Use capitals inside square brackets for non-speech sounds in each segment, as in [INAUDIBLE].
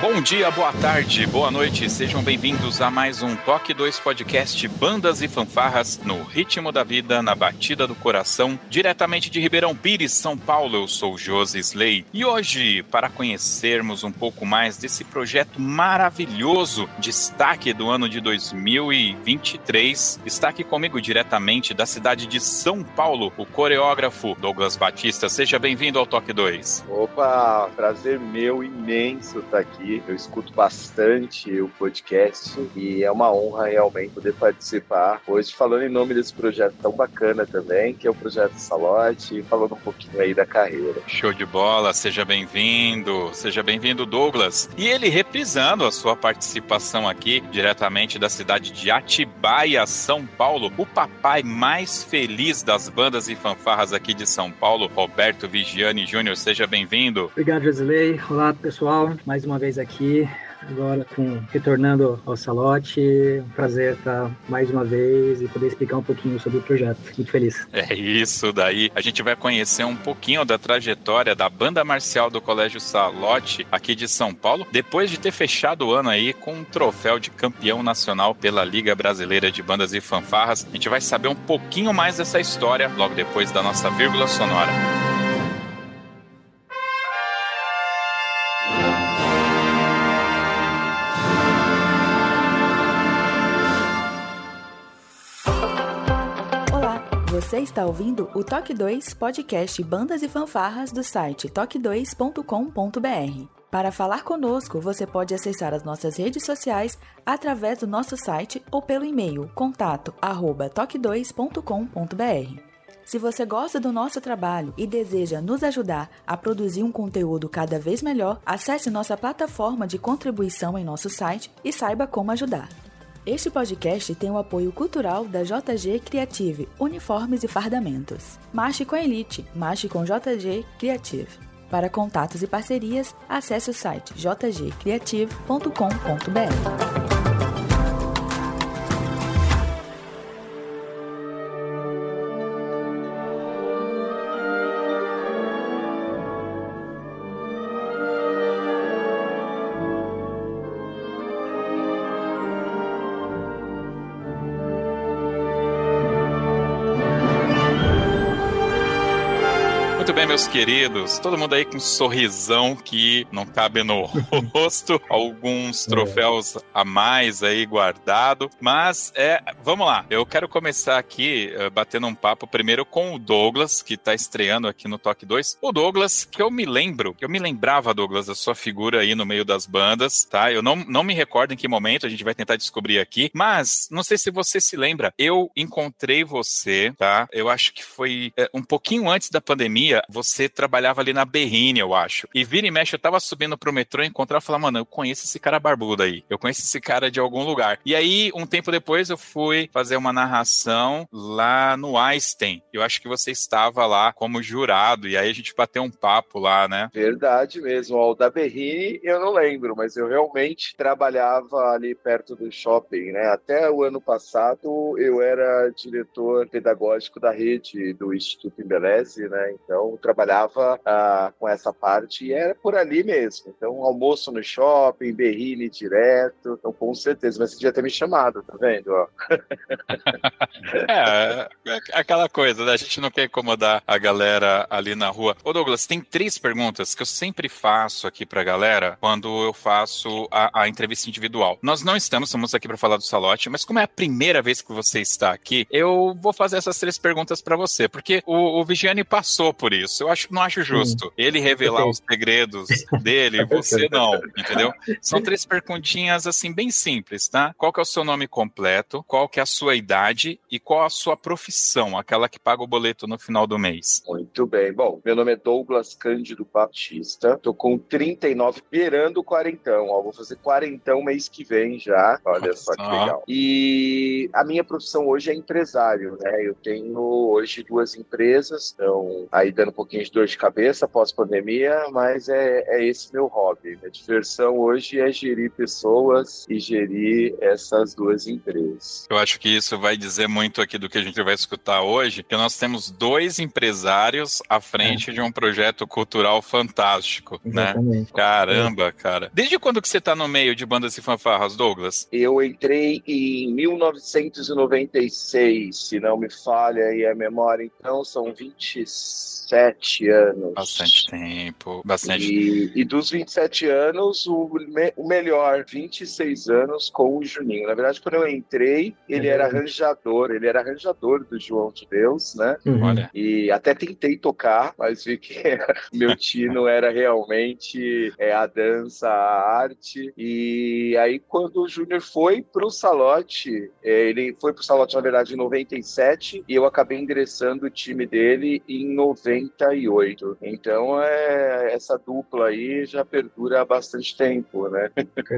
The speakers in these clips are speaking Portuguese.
Bom dia, boa tarde, boa noite, sejam bem-vindos a mais um Toque 2 Podcast Bandas e Fanfarras no ritmo da vida, na batida do coração, diretamente de Ribeirão Pires, São Paulo. Eu sou Josi Slay e hoje, para conhecermos um pouco mais desse projeto maravilhoso, destaque do ano de 2023, está aqui comigo diretamente da cidade de São Paulo, o coreógrafo Douglas Batista. Seja bem-vindo ao Toque 2. Opa, prazer meu imenso estar aqui eu escuto bastante o podcast e é uma honra realmente poder participar hoje falando em nome desse projeto tão bacana também, que é o projeto Salote, e falando um pouquinho aí da carreira. Show de bola, seja bem-vindo, seja bem-vindo Douglas. E ele reprisando a sua participação aqui diretamente da cidade de Atibaia, São Paulo, o papai mais feliz das bandas e fanfarras aqui de São Paulo, Roberto Vigiani Júnior, seja bem-vindo. Obrigado, Josilei. Olá, pessoal. Mais uma vez aqui agora com retornando ao Salote. Um prazer estar mais uma vez e poder explicar um pouquinho sobre o projeto. Muito feliz. É isso daí. A gente vai conhecer um pouquinho da trajetória da banda marcial do Colégio Salote aqui de São Paulo, depois de ter fechado o ano aí com um troféu de campeão nacional pela Liga Brasileira de Bandas e Fanfarras. A gente vai saber um pouquinho mais dessa história logo depois da nossa vírgula sonora. Você está ouvindo o Toque 2 podcast Bandas e Fanfarras do site toque2.com.br. Para falar conosco, você pode acessar as nossas redes sociais através do nosso site ou pelo e-mail contato@toque2.com.br. Se você gosta do nosso trabalho e deseja nos ajudar a produzir um conteúdo cada vez melhor, acesse nossa plataforma de contribuição em nosso site e saiba como ajudar. Este podcast tem o apoio cultural da JG Creative, Uniformes e Fardamentos. Marche com a Elite, marche com JG Creative. Para contatos e parcerias, acesse o site jgcreative.com.br. meus queridos. Todo mundo aí com um sorrisão que não cabe no [LAUGHS] rosto, alguns é. troféus a mais aí guardado. Mas é, vamos lá. Eu quero começar aqui uh, batendo um papo primeiro com o Douglas, que tá estreando aqui no Toque 2. O Douglas, que eu me lembro, eu me lembrava, Douglas, da sua figura aí no meio das bandas, tá? Eu não, não me recordo em que momento, a gente vai tentar descobrir aqui, mas não sei se você se lembra, eu encontrei você, tá? Eu acho que foi é, um pouquinho antes da pandemia, você você trabalhava ali na Berrine, eu acho. E vira e mexe, eu tava subindo pro metrô, encontrar e falar, mano, eu conheço esse cara barbudo aí. Eu conheço esse cara de algum lugar. E aí, um tempo depois, eu fui fazer uma narração lá no Einstein. Eu acho que você estava lá como jurado. E aí a gente bateu um papo lá, né? Verdade mesmo. O da Berrine eu não lembro, mas eu realmente trabalhava ali perto do shopping, né? Até o ano passado eu era diretor pedagógico da rede do Instituto Embeleze, né? Então, trabalhava ah, com essa parte e era por ali mesmo. Então, almoço no shopping, berrine direto. Então, com certeza, mas você devia ter me chamado, tá vendo? [LAUGHS] é, é, aquela coisa, né? A gente não quer incomodar a galera ali na rua. Ô, Douglas, tem três perguntas que eu sempre faço aqui pra galera quando eu faço a, a entrevista individual. Nós não estamos, estamos aqui para falar do Salote, mas como é a primeira vez que você está aqui, eu vou fazer essas três perguntas para você, porque o, o Vigiane passou por isso. Eu acho, não acho justo. Ele revelar os segredos dele, [LAUGHS] você não, entendeu? São três perguntinhas, assim, bem simples, tá? Qual que é o seu nome completo? Qual que é a sua idade? E qual a sua profissão? Aquela que paga o boleto no final do mês. Muito bem. Bom, meu nome é Douglas Cândido Batista. Tô com 39, beirando 40. Ó, vou fazer 40 mês que vem já. Olha só que legal. E a minha profissão hoje é empresário, né? Eu tenho hoje duas empresas, estão aí dando um pouquinho de dor de cabeça pós-pandemia, mas é, é esse meu hobby. Minha diversão hoje é gerir pessoas e gerir essas duas empresas. Eu acho que isso vai dizer muito aqui do que a gente vai escutar hoje, que nós temos dois empresários à frente é. de um projeto cultural fantástico, né? Exatamente. né? Caramba, cara. Desde quando que você está no meio de bandas e fanfarras, Douglas? Eu entrei em 1996, se não me falha aí a memória, então são 27 anos. Bastante tempo, bastante. E, e dos 27 anos, o, me, o melhor, 26 anos com o Juninho. Na verdade, quando eu entrei, ele era arranjador, ele era arranjador do João de Deus, né? Uhum. Olha. E até tentei tocar, mas vi que [LAUGHS] meu tino era realmente é, a dança, a arte. E aí, quando o Júnior foi pro Salote, é, ele foi pro Salote, na verdade, em 97, e eu acabei ingressando o time dele em 98. Então, é, essa dupla aí já perdura há bastante tempo, né?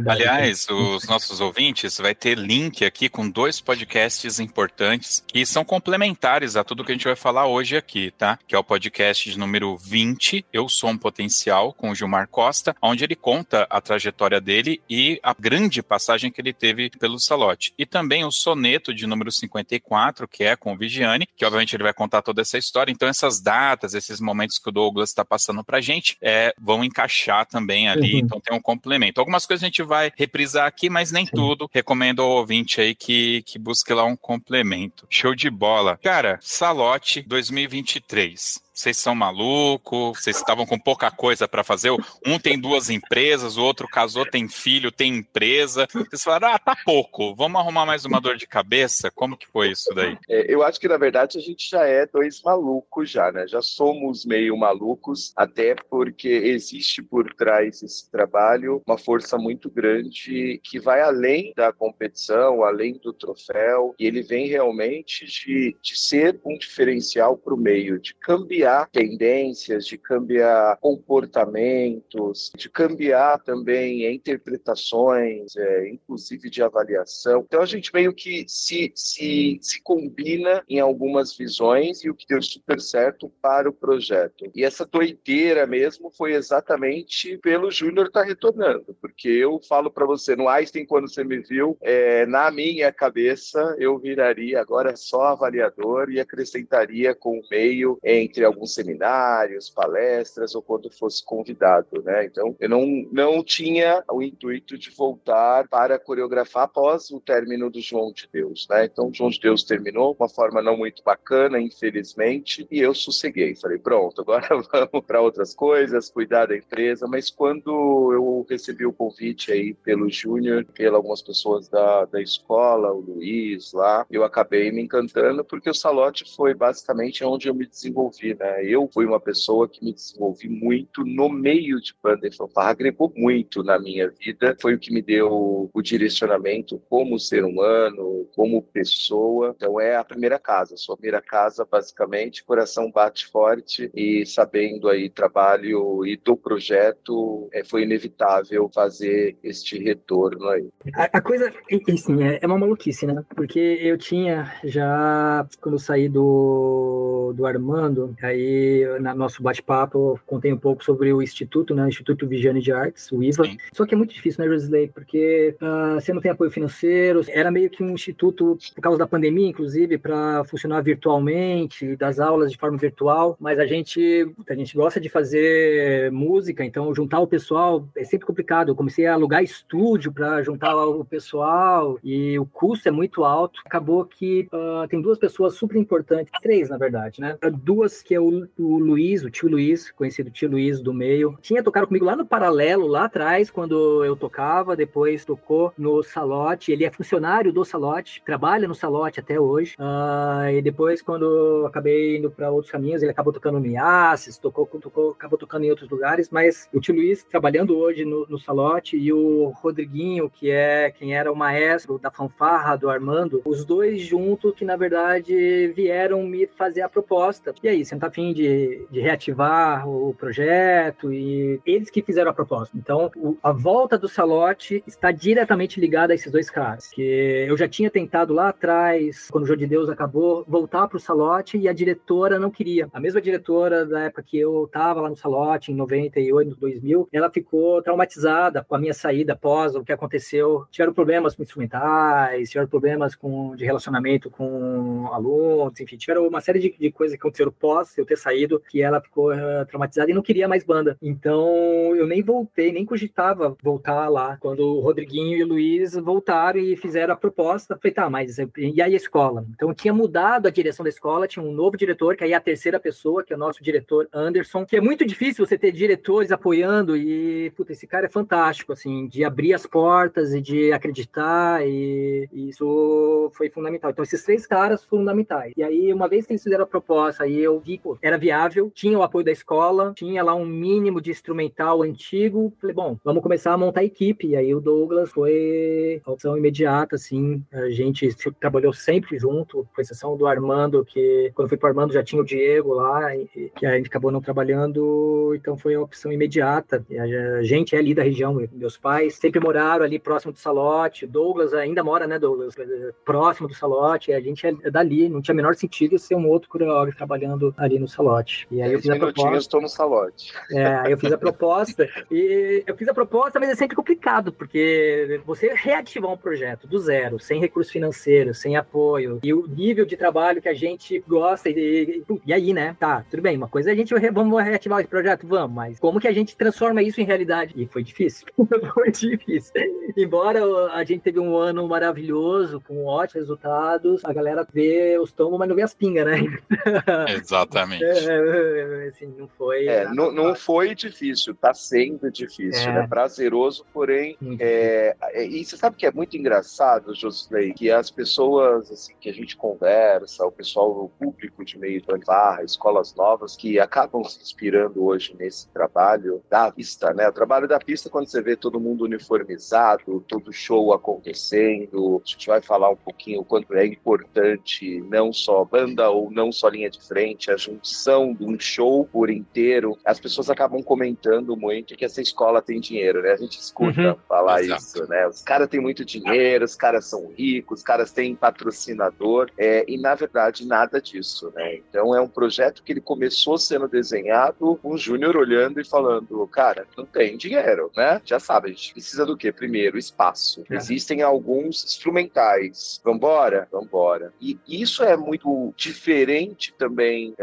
Aliás, os nossos ouvintes vai ter link aqui com dois podcasts importantes que são complementares a tudo que a gente vai falar hoje aqui, tá? Que é o podcast de número 20, Eu Sou um Potencial, com o Gilmar Costa, onde ele conta a trajetória dele e a grande passagem que ele teve pelo Salote. E também o soneto de número 54, que é com o Vigiane, que obviamente ele vai contar toda essa história. Então, essas datas, esses momentos que o Douglas está passando pra gente, é, vão encaixar também ali. Uhum. Então, tem um complemento. Algumas coisas a gente vai reprisar aqui, mas nem Sim. tudo. Recomendo ao ouvinte aí que, que busque lá um complemento. Show de bola. Cara, Salote 2023 vocês são malucos, vocês estavam com pouca coisa para fazer. Um tem duas empresas, o outro casou, tem filho, tem empresa. Vocês falaram, ah, tá pouco, vamos arrumar mais uma dor de cabeça? Como que foi isso daí? É, eu acho que, na verdade, a gente já é dois malucos já, né? Já somos meio malucos, até porque existe por trás desse trabalho uma força muito grande que vai além da competição, além do troféu, e ele vem realmente de, de ser um diferencial para o meio, de cambiar cambiar tendências, de cambiar comportamentos, de cambiar também interpretações, é, inclusive de avaliação. Então a gente meio que se, se, se combina em algumas visões e o que deu super certo para o projeto. E essa doideira mesmo foi exatamente pelo Júnior estar tá retornando, porque eu falo para você, no Einstein, quando você me viu, é, na minha cabeça eu viraria agora só avaliador e acrescentaria com o meio entre alguns alguns seminários, palestras ou quando fosse convidado, né? Então, eu não, não tinha o intuito de voltar para coreografar após o término do João de Deus, né? Então, o João de Deus terminou de uma forma não muito bacana, infelizmente, e eu sosseguei. Falei, pronto, agora [LAUGHS] vamos para outras coisas, cuidar da empresa. Mas quando eu recebi o convite aí pelo Júnior, pelas algumas pessoas da, da escola, o Luiz lá, eu acabei me encantando porque o Salote foi basicamente onde eu me desenvolvi, né? Eu fui uma pessoa que me desenvolvi muito no meio de banda e fanfarra, agregou muito na minha vida, foi o que me deu o direcionamento como ser humano, como pessoa. Então é a primeira casa, sua primeira casa, basicamente, coração bate forte e sabendo aí trabalho e do projeto, é, foi inevitável fazer este retorno aí. A, a coisa, assim, é, é uma maluquice, né? Porque eu tinha já, quando saí do, do Armando, aí no nosso bate-papo, contei um pouco sobre o Instituto, né? O Instituto Vigiane de Artes, o IVA. Sim. Só que é muito difícil, né, Rosley? Porque uh, você não tem apoio financeiro. Era meio que um instituto, por causa da pandemia, inclusive, para funcionar virtualmente, das aulas de forma virtual. Mas a gente, a gente gosta de fazer música, então juntar o pessoal é sempre complicado. Eu comecei a alugar estúdio para juntar o pessoal e o custo é muito alto. Acabou que uh, tem duas pessoas super importantes, três, na verdade, né? Duas que eu o, Luiz, o tio Luiz, conhecido tio Luiz do meio, tinha tocado comigo lá no Paralelo, lá atrás, quando eu tocava, depois tocou no Salote, ele é funcionário do Salote, trabalha no Salote até hoje, uh, e depois quando acabei indo para outros caminhos, ele acabou tocando no Iassis, tocou, tocou, acabou tocando em outros lugares, mas o tio Luiz trabalhando hoje no, no Salote e o Rodriguinho, que é quem era o maestro da fanfarra do Armando, os dois juntos que na verdade vieram me fazer a proposta. E aí, você afim de, de reativar o projeto? E eles que fizeram a proposta. Então, o, a volta do Salote está diretamente ligada a esses dois caras. Que eu já tinha tentado lá atrás, quando o Jogo de Deus acabou, voltar pro Salote e a diretora não queria. A mesma diretora da época que eu tava lá no Salote, em 98, 2000, ela ficou traumatizada com a minha saída após o que aconteceu. Tiveram problemas com instrumentais, tiveram problemas com, de relacionamento com alunos, enfim, tiveram uma série de, de coisas que aconteceram pós eu ter saído, que ela ficou uh, traumatizada e não queria mais banda. Então, eu nem voltei, nem cogitava voltar lá. Quando o Rodriguinho e o Luiz voltaram e fizeram a proposta, falei, tá, mas e aí a escola? Então, tinha mudado a direção da escola, tinha um novo diretor, que aí é a terceira pessoa, que é o nosso diretor Anderson, que é muito difícil você ter diretores apoiando e, puta, esse cara é fantástico, assim, de abrir as portas e de acreditar e, e isso foi fundamental. Então, esses três caras fundamentais. E aí, uma vez que eles fizeram a proposta, aí eu vi, pô, era viável, tinha o apoio da escola, tinha lá um mínimo de instrumental antigo. Falei, bom, vamos começar a montar a equipe. E aí o Douglas foi a opção imediata, assim. A gente trabalhou sempre junto, com exceção do Armando, que quando fui para o Armando já tinha o Diego lá, que a gente acabou não trabalhando, então foi a opção imediata. A gente é ali da região, meus pais sempre moraram ali próximo do Salote. Douglas ainda mora, né, Douglas? Próximo do Salote. A gente é dali, não tinha menor sentido ser um outro coreógrafo trabalhando ali no Salote. E aí eu fiz a proposta. estou no Salote. É, aí eu fiz a proposta e eu fiz a proposta, mas é sempre complicado, porque você reativar um projeto do zero, sem recurso financeiro, sem apoio, e o nível de trabalho que a gente gosta, e, e aí, né? Tá, tudo bem, uma coisa é a gente, vamos reativar esse projeto? Vamos, mas como que a gente transforma isso em realidade? E foi difícil, [LAUGHS] foi difícil. Embora a gente teve um ano maravilhoso, com ótimos resultados, a galera vê os tomos, mas não vê as pingas, né? Exatamente. É, é, é, assim, não foi. É, não, não foi difícil, tá sendo difícil, né? Prazeroso, porém. e você sabe que é muito engraçado, Josley, que as pessoas assim, que a gente conversa, o pessoal, o público de meio de barra, escolas novas, que acabam se inspirando hoje nesse trabalho da pista, né? O trabalho da pista, quando você vê todo mundo uniformizado, todo show acontecendo, a gente vai falar um pouquinho o quanto é importante não só banda ou não só linha de frente, a de um show por inteiro. As pessoas acabam comentando muito que essa escola tem dinheiro, né? A gente escuta uhum. falar Exato. isso, né? Os caras têm muito dinheiro, os caras são ricos, os caras têm patrocinador, é, e na verdade nada disso, né? Então é um projeto que ele começou sendo desenhado com o Júnior olhando e falando, cara, não tem dinheiro, né? Já sabe, a gente precisa do quê? Primeiro, espaço. É. Existem alguns instrumentais. Vambora? Vambora. E isso é muito diferente também uh,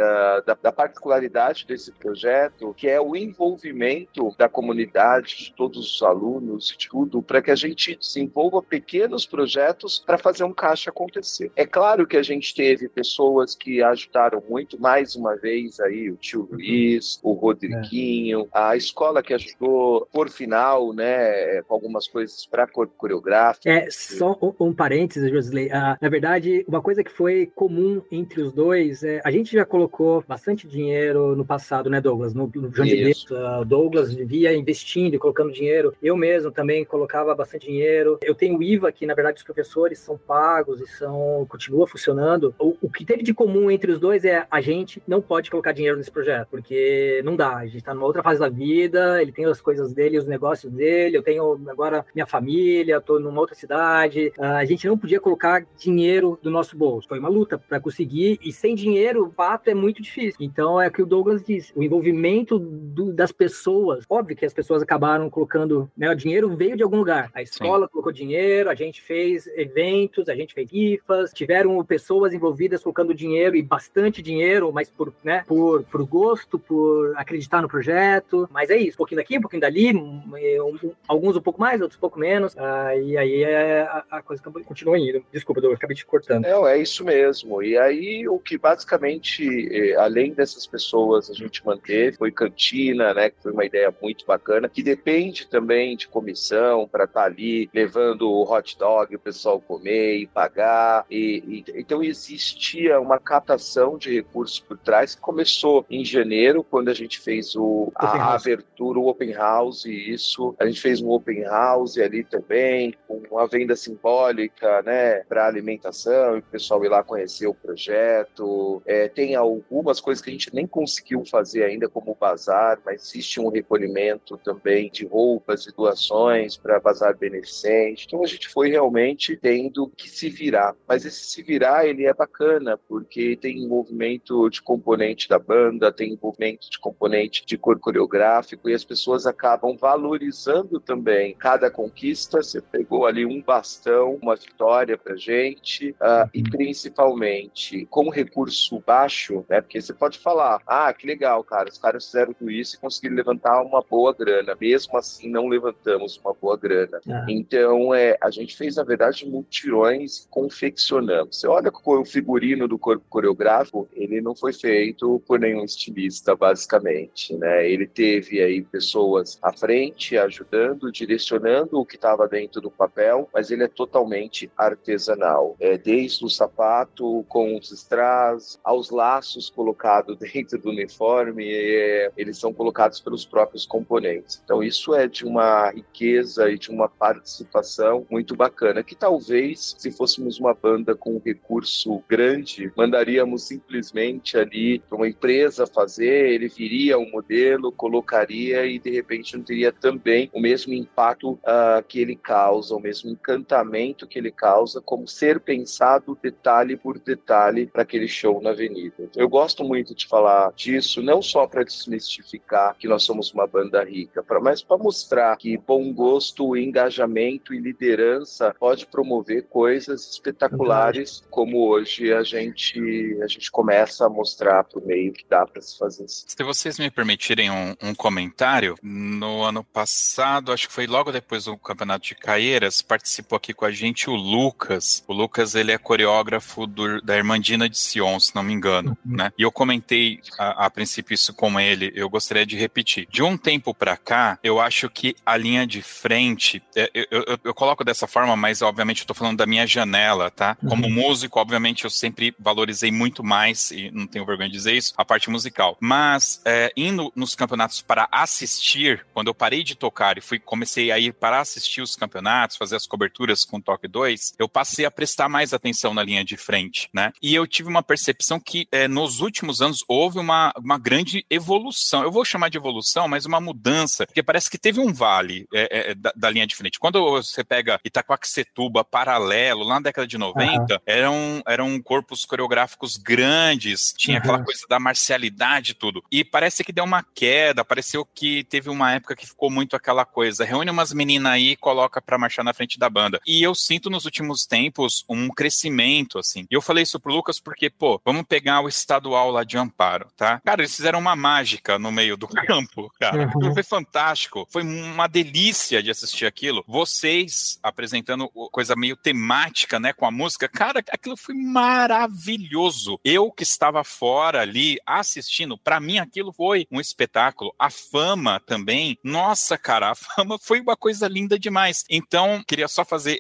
da, da, particularidade desse projeto, que é o envolvimento da comunidade, de todos os alunos, de tudo, para que a gente desenvolva pequenos projetos para fazer um caixa acontecer. É claro que a gente teve pessoas que ajudaram muito, mais uma vez aí, o tio Luiz, o Rodriguinho, é. a escola que ajudou por final, né, com algumas coisas para coreográfica. É, só um, um parênteses, Josley. Ah, na verdade, uma coisa que foi comum entre os dois, é, a gente já colocou bastante dinheiro no passado, né, Douglas? No, no João de Deus, uh, Douglas vivia investindo e colocando dinheiro. Eu mesmo também colocava bastante dinheiro. Eu tenho o IVA, que na verdade os professores são pagos e são continua funcionando. O, o que teve de comum entre os dois é a gente não pode colocar dinheiro nesse projeto, porque não dá. A gente está numa outra fase da vida, ele tem as coisas dele, os negócios dele, eu tenho agora minha família, estou numa outra cidade. Uh, a gente não podia colocar dinheiro do nosso bolso. Foi uma luta para conseguir, e sem dinheiro, o fato é muito difícil. Então é o que o Douglas disse: o envolvimento do, das pessoas. Óbvio que as pessoas acabaram colocando, né, o dinheiro veio de algum lugar. A escola Sim. colocou dinheiro, a gente fez eventos, a gente fez rifas, tiveram pessoas envolvidas colocando dinheiro e bastante dinheiro, mas por, né, por, por gosto, por acreditar no projeto. Mas é isso, um pouquinho daqui, um pouquinho dali, um, um, alguns um pouco mais, outros um pouco menos. Ah, e aí é, a, a, coisa continua indo. Desculpa, Douglas, acabei te cortando. É, é isso mesmo. E aí o que basicamente porque além dessas pessoas a gente manteve, foi cantina, né, que foi uma ideia muito bacana, que depende também de comissão para estar tá ali levando o hot dog, o pessoal comer e pagar. E, e, então existia uma captação de recursos por trás que começou em janeiro, quando a gente fez o, a, abertura, o open house, e isso. A gente fez um open house ali também, com uma venda simbólica, né, para alimentação, e o pessoal ir lá conhecer o projeto. É, tem algumas coisas que a gente nem conseguiu fazer ainda, como o bazar, mas existe um recolhimento também de roupas e doações para bazar beneficente. Então a gente foi realmente tendo que se virar. Mas esse se virar, ele é bacana, porque tem envolvimento de componente da banda, tem envolvimento de componente de cor coreográfico, e as pessoas acabam valorizando também cada conquista. Você pegou ali um bastão, uma vitória para gente, uh, e principalmente com recurso baixo, né? Porque você pode falar, ah, que legal, cara, os caras fizeram tudo isso e conseguiram levantar uma boa grana. Mesmo assim, não levantamos uma boa grana. Ah. Então, é, a gente fez, na verdade, multirões e confeccionamos. Você olha o figurino do corpo coreográfico, ele não foi feito por nenhum estilista, basicamente, né? Ele teve aí pessoas à frente, ajudando, direcionando o que estava dentro do papel, mas ele é totalmente artesanal. É, desde o sapato com os strass, aos laços colocados [LAUGHS] dentro do uniforme, é, eles são colocados pelos próprios componentes. Então isso é de uma riqueza e de uma participação muito bacana, que talvez, se fôssemos uma banda com um recurso grande, mandaríamos simplesmente ali para uma empresa fazer, ele viria um modelo, colocaria e de repente não teria também o mesmo impacto uh, que ele causa, o mesmo encantamento que ele causa, como ser pensado detalhe por detalhe para aquele show na avenida. Eu gosto muito de falar disso, não só para desmistificar que nós somos uma banda rica, pra, mas para mostrar que bom gosto, engajamento e liderança pode promover coisas espetaculares, como hoje a gente a gente começa a mostrar para o meio que dá para se fazer. Isso. Se vocês me permitirem um, um comentário, no ano passado, acho que foi logo depois do campeonato de Caieiras, participou aqui com a gente o Lucas. O Lucas ele é coreógrafo do, da Irmandina de Sion, se não me engano, uhum. Né? E eu comentei a, a, princípio isso com ele. Eu gostaria de repetir. De um tempo para cá, eu acho que a linha de frente, é, eu, eu, eu coloco dessa forma, mas obviamente eu tô falando da minha janela, tá? Como uhum. músico, obviamente eu sempre valorizei muito mais e não tenho vergonha de dizer isso, a parte musical. Mas é, indo nos campeonatos para assistir, quando eu parei de tocar e fui comecei a ir para assistir os campeonatos, fazer as coberturas com Toque 2, eu passei a prestar mais atenção na linha de frente, né? E eu tive uma percepção que é, nos últimos anos houve uma, uma grande evolução. Eu vou chamar de evolução, mas uma mudança, porque parece que teve um vale é, é, da, da, linha de frente. Quando você pega Itacoaxetuba, Paralelo, lá na década de 90, uhum. eram, eram corpos coreográficos grandes, tinha uhum. aquela coisa da marcialidade e tudo. E parece que deu uma queda, pareceu que teve uma época que ficou muito aquela coisa, reúne umas meninas aí e coloca pra marchar na frente da banda. E eu sinto nos últimos tempos um crescimento, assim. E eu falei isso pro Lucas porque, pô, vamos pegar o estadual lá de Amparo, tá? Cara, eles fizeram uma mágica no meio do [LAUGHS] campo, cara. Uhum. Foi fantástico. Foi uma delícia de assistir aquilo. Vocês apresentando coisa meio temática, né, com a música. Cara, aquilo foi maravilhoso. Eu que estava fora ali assistindo, para mim aquilo foi um espetáculo. A fama também. Nossa, cara, a fama [LAUGHS] foi uma coisa linda demais. Então, queria só fazer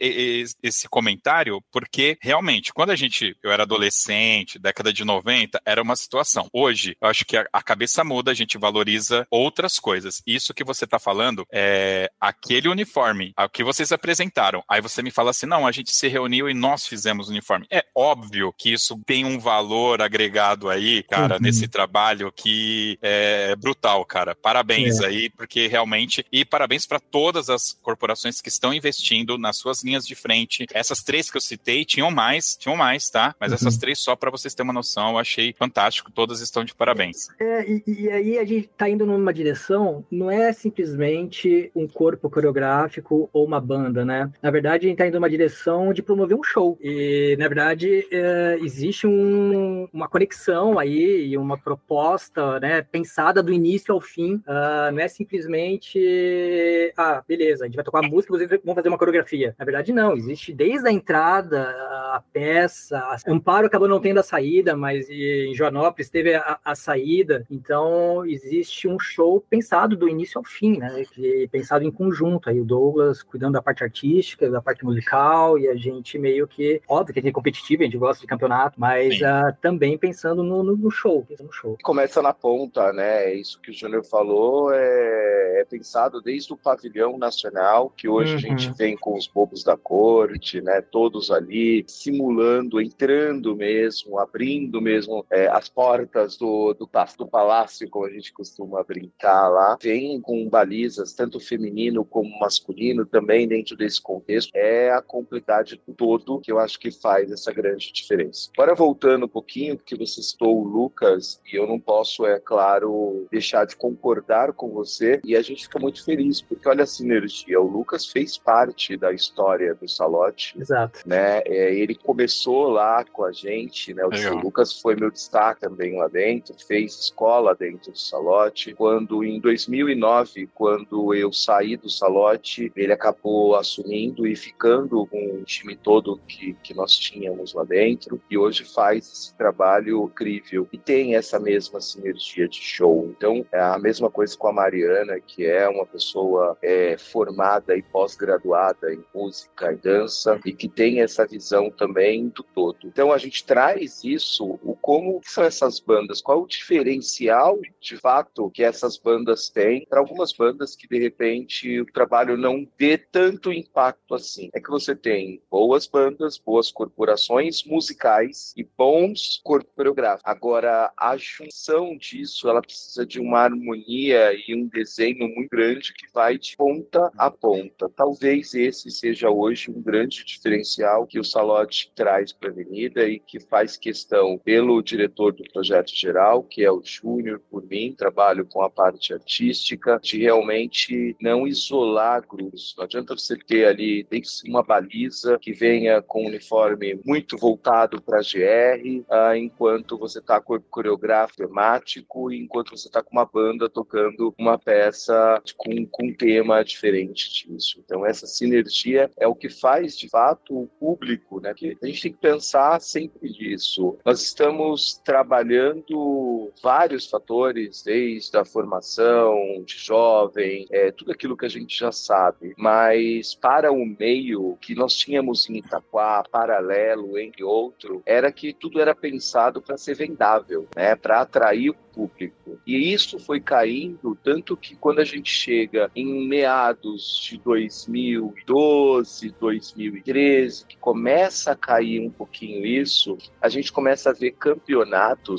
esse comentário porque realmente, quando a gente eu era adolescente, década de 90, era uma situação. Hoje, eu acho que a, a cabeça muda, a gente valoriza outras coisas. Isso que você está falando é aquele uniforme, o que vocês apresentaram. Aí você me fala assim: não, a gente se reuniu e nós fizemos o uniforme. É óbvio que isso tem um valor agregado aí, cara, uhum. nesse trabalho que é brutal, cara. Parabéns é. aí, porque realmente. E parabéns para todas as corporações que estão investindo nas suas linhas de frente. Essas três que eu citei, tinham mais, tinham mais, tá? Mas uhum. essas três, só para vocês terem uma noção, eu achei fantástico. Todas estão de parabéns. É, e, e aí a gente tá indo numa direção, não é simplesmente um corpo coreográfico ou uma banda, né? Na verdade, a gente tá indo numa direção de promover um show. E, na verdade, é, existe um, uma conexão aí e uma proposta, né, pensada do início ao fim. Uh, não é simplesmente, ah, beleza, a gente vai tocar música, vocês vão fazer uma coreografia. Na verdade, não. Existe desde a entrada, a peça. A Amparo acabou não tendo a saída, mas em Joanópolis teve a, a, saída, então existe um show pensado do início ao fim, né? Que, pensado em conjunto. Aí o Douglas cuidando da parte artística, da parte musical, e a gente meio que, óbvio que a gente é competitivo, a gente gosta de campeonato, mas uh, também pensando no, no, no show, no show. Começa na ponta, né? Isso que o Júnior falou é, é, pensado desde o pavilhão nacional, que hoje uhum. a gente uhum. vem com os bobos da corte, né? Todos ali simulando, entrando mesmo, abrindo mesmo é, as portas do, do, do palácio, como a gente costuma brincar lá. Vem com balizas, tanto feminino como masculino, também dentro desse contexto. É a complexidade todo que eu acho que faz essa grande diferença. Agora, voltando um pouquinho, porque você citou o Lucas, e eu não posso, é claro, deixar de concordar com você, e a gente fica muito feliz, porque olha a sinergia. O Lucas fez parte da história do Salote. Exato. Né? É, ele começou lá com a gente, né? O. Lucas foi meu destaque também lá dentro, fez escola dentro do Salote. Quando, em 2009, quando eu saí do Salote, ele acabou assumindo e ficando com o time todo que, que nós tínhamos lá dentro, e hoje faz esse trabalho incrível e tem essa mesma sinergia de show. Então, é a mesma coisa com a Mariana, que é uma pessoa é, formada e pós-graduada em música e dança e que tem essa visão também do todo. Então, a gente traz isso, o como são essas bandas, qual o diferencial de fato que essas bandas têm para algumas bandas que de repente o trabalho não dê tanto impacto assim. É que você tem boas bandas, boas corporações musicais e bons coreográficos. Agora, a junção disso, ela precisa de uma harmonia e um desenho muito grande que vai de ponta a ponta. Talvez esse seja hoje um grande diferencial que o Salote traz para a Avenida e que faz questão pelo diretor do projeto geral, que é o Júnior, por mim, trabalho com a parte artística, de realmente não isolar grupos. Não adianta você ter ali, tem que ser uma baliza que venha com um uniforme muito voltado para a GR, uh, enquanto você está com o coreógrafo temático enquanto você está com uma banda tocando uma peça com, com um tema diferente disso. Então, essa sinergia é o que faz, de fato, o público, né? Que a gente tem que pensar sempre nisso. Nós estamos trabalhando vários fatores, desde a formação de jovem, é, tudo aquilo que a gente já sabe, mas para o meio que nós tínhamos em Itaquá, paralelo, entre outro, era que tudo era pensado para ser vendável, né? para atrair público. E isso foi caindo, tanto que quando a gente chega em meados de 2012, 2013, que começa a cair um pouquinho isso, a gente começa a ver campeonatos.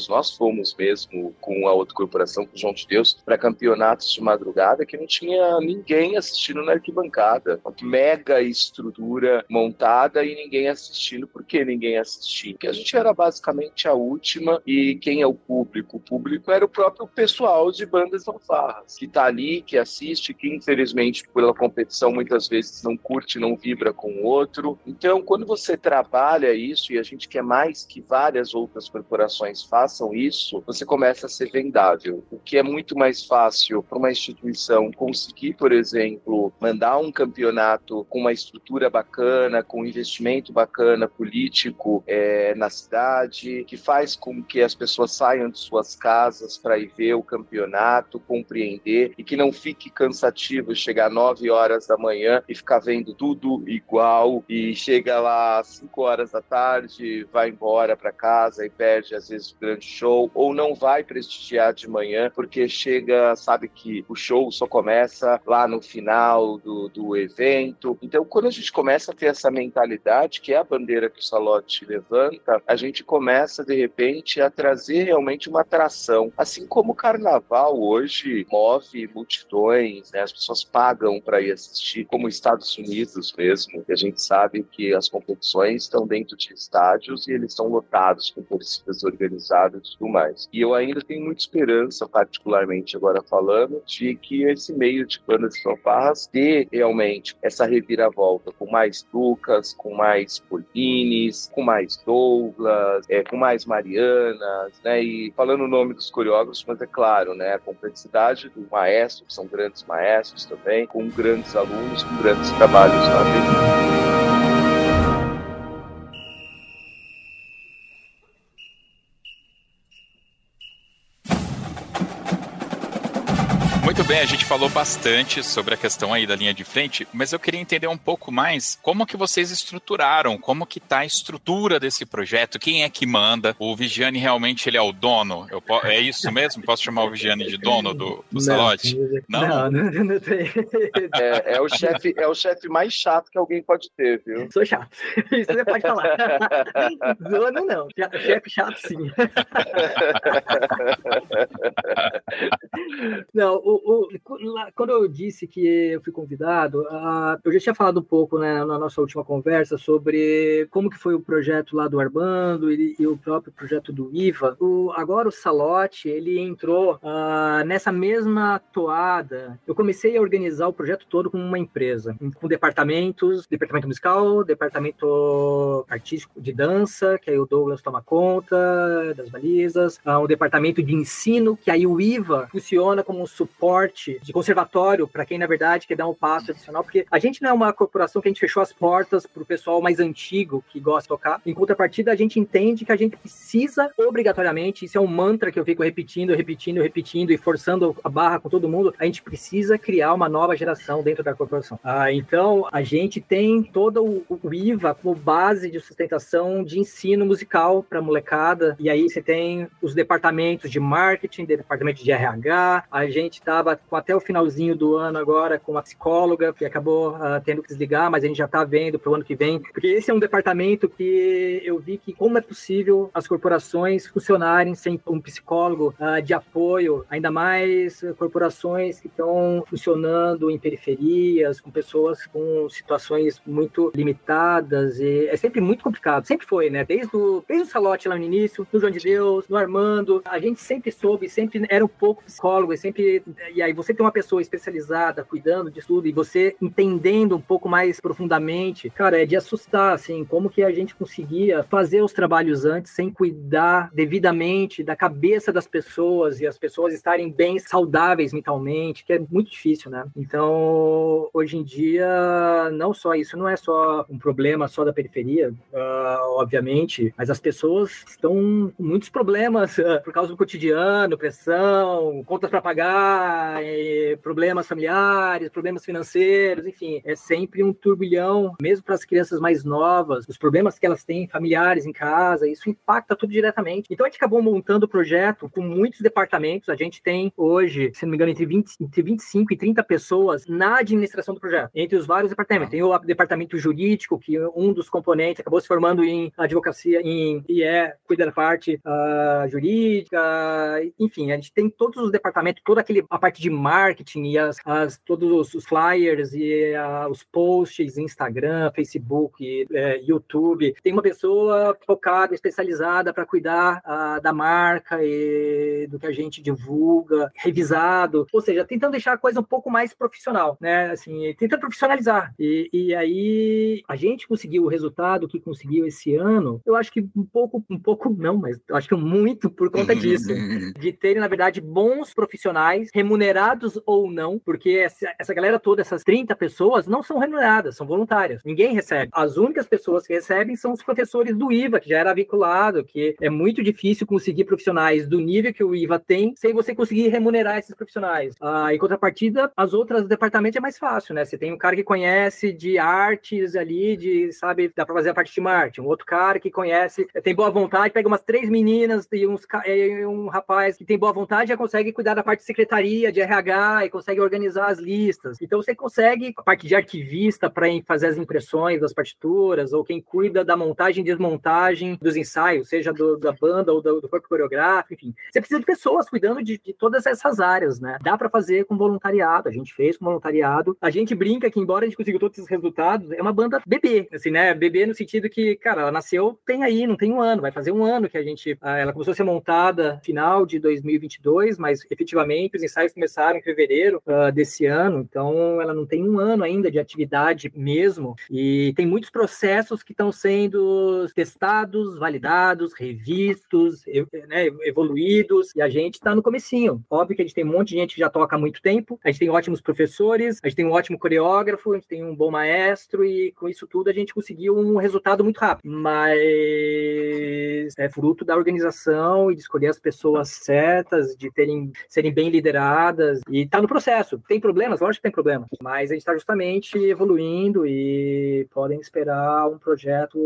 Nós fomos mesmo com a outra corporação, com o João de Deus, para campeonatos de madrugada que não tinha ninguém assistindo na arquibancada. Mega estrutura montada e ninguém assistindo. Por que ninguém assistia? Porque a gente era basicamente a última e quem é o público? O público era o próprio pessoal de bandas fanfarras, que está ali, que assiste, que infelizmente pela competição muitas vezes não curte, não vibra com o outro. Então, quando você trabalha isso, e a gente quer mais que várias outras corporações façam isso, você começa a ser vendável. O que é muito mais fácil para uma instituição conseguir, por exemplo, mandar um campeonato com uma estrutura bacana, com um investimento bacana político é, na cidade, que faz com que as pessoas saiam de suas casas para ir ver o campeonato, compreender e que não fique cansativo chegar 9 horas da manhã e ficar vendo tudo igual e chega lá às 5 horas da tarde, vai embora para casa e perde vezes o grande show ou não vai prestigiar de manhã porque chega, sabe que o show só começa lá no final do, do evento. Então, quando a gente começa a ter essa mentalidade, que é a bandeira que o Salote levanta, a gente começa de repente a trazer realmente uma atração Assim como o carnaval hoje move multidões, né? as pessoas pagam para ir assistir, como Estados Unidos mesmo. E a gente sabe que as competições estão dentro de estádios e eles estão lotados com torcidas organizadas e tudo mais. E eu ainda tenho muita esperança, particularmente agora falando, de que esse meio de bandas de fanfarras dê realmente essa reviravolta com mais Lucas, com mais Polines, com mais Douglas, é, com mais Marianas, né? E falando o nome dos coreógrafos, mas é claro, né, a complexidade do maestro, que são grandes maestros também, com grandes alunos, com grandes trabalhos na vida. Muito bem, a gente falou bastante sobre a questão aí da linha de frente, mas eu queria entender um pouco mais como que vocês estruturaram, como que tá a estrutura desse projeto, quem é que manda, o Vigiane realmente ele é o dono, eu, é isso mesmo? Posso chamar o Vigiane de dono do, do Salote? Não, não, não, não tem. [LAUGHS] É, é o chefe é o chefe mais chato que alguém pode ter, viu? Sou chato, [LAUGHS] isso você pode falar. [LAUGHS] Dono não, chefe chato sim. Não, o, o, quando eu disse que eu fui convidado, uh, eu já tinha falado um pouco né, na nossa última conversa sobre como que foi o projeto lá do Armando e, e o próprio projeto do IVA. O, agora o Salote, ele entrou uh, nessa mesma toada. Eu comecei a organizar o projeto todo como uma empresa, com departamentos, departamento musical, departamento artístico de dança, que aí o Douglas toma conta das balizas, uh, um departamento de ensino, que aí o IVA funciona como um suporte de conservatório para quem, na verdade, quer dar um passo adicional, porque a gente não é uma corporação que a gente fechou as portas para o pessoal mais antigo que gosta de tocar. Em contrapartida, a gente entende que a gente precisa, obrigatoriamente, isso é um mantra que eu fico repetindo, repetindo, repetindo e forçando a barra com todo mundo, a gente precisa criar uma nova geração dentro da corporação. Ah, então, a gente tem todo o, o IVA como base de sustentação de ensino musical para molecada, e aí você tem os departamentos de marketing, departamento de RH, a gente estava até o finalzinho do ano agora com uma psicóloga que acabou uh, tendo que desligar, mas a gente já está vendo para o ano que vem, porque esse é um departamento que eu vi que como é possível as corporações funcionarem sem um psicólogo uh, de apoio, ainda mais corporações que estão funcionando em periferias, com pessoas com situações muito limitadas, e é sempre muito complicado, sempre foi, né? Desde o, desde o Salote lá no início, no João de Deus, no Armando, a gente sempre soube, sempre era um pouco psicólogo, sempre e aí você tem uma pessoa especializada cuidando de tudo e você entendendo um pouco mais profundamente, cara, é de assustar, assim, como que a gente conseguia fazer os trabalhos antes sem cuidar devidamente da cabeça das pessoas e as pessoas estarem bem saudáveis mentalmente, que é muito difícil, né? Então, hoje em dia, não só isso, não é só um problema só da periferia, uh, obviamente, mas as pessoas estão com muitos problemas uh, por causa do cotidiano, pressão, contas para pagar, problemas familiares, problemas financeiros, enfim, é sempre um turbilhão, mesmo para as crianças mais novas, os problemas que elas têm familiares em casa, isso impacta tudo diretamente. Então a gente acabou montando o projeto com muitos departamentos, a gente tem hoje, se não me engano, entre, 20, entre 25 e 30 pessoas na administração do projeto, entre os vários departamentos. Tem o departamento jurídico, que um dos componentes acabou se formando em advocacia, em, e é, cuida da parte uh, jurídica, enfim, a gente tem todos os departamentos, toda aquele, a parte de marketing e as, as todos os flyers e uh, os posts, Instagram, Facebook, e, uh, YouTube. Tem uma pessoa focada, especializada para cuidar uh, da marca e do que a gente divulga, revisado, ou seja, tentando deixar a coisa um pouco mais profissional, né? Assim, tentando profissionalizar. E, e aí a gente conseguiu o resultado que conseguiu esse ano, eu acho que um pouco, um pouco não, mas acho que muito por conta disso, [LAUGHS] de terem, na verdade, bons profissionais, remunerados ou não, porque essa, essa galera toda, essas 30 pessoas, não são remuneradas, são voluntárias. Ninguém recebe. As únicas pessoas que recebem são os professores do IVA, que já era vinculado, que é muito difícil conseguir profissionais do nível que o IVA tem, sem você conseguir remunerar esses profissionais. Ah, em contrapartida, as outras departamentos é mais fácil, né? Você tem um cara que conhece de artes ali, de, sabe, dá para fazer a parte de marketing. Um outro cara que conhece, tem boa vontade, pega umas três meninas e uns, um rapaz que tem boa vontade já consegue cuidar da parte de secretaria, de RH e consegue organizar as listas. Então você consegue a parte de arquivista para fazer as impressões das partituras, ou quem cuida da montagem e desmontagem dos ensaios, seja do, da banda ou do, do, corpo coreográfico, enfim. Você precisa de pessoas cuidando de, de todas essas áreas, né? Dá para fazer com voluntariado, a gente fez com voluntariado. A gente brinca que, embora a gente conseguiu todos esses resultados, é uma banda bebê, assim, né? Bebê no sentido que, cara, ela nasceu, tem aí, não tem um ano, vai fazer um ano que a gente. Ah, ela começou a ser montada final de 2022, mas efetivamente os ensaios começaram em fevereiro uh, desse ano, então ela não tem um ano ainda de atividade mesmo, e tem muitos processos que estão sendo testados, validados, revistos, né, evoluídos, e a gente está no comecinho. Óbvio que a gente tem um monte de gente que já toca há muito tempo, a gente tem ótimos professores, a gente tem um ótimo coreógrafo, a gente tem um bom maestro, e com isso tudo a gente conseguiu um resultado muito rápido, mas é fruto da organização e de escolher as pessoas certas, de terem serem bem liderados e está no processo. Tem problemas? Lógico que tem problemas, mas a gente está justamente evoluindo e podem esperar um projeto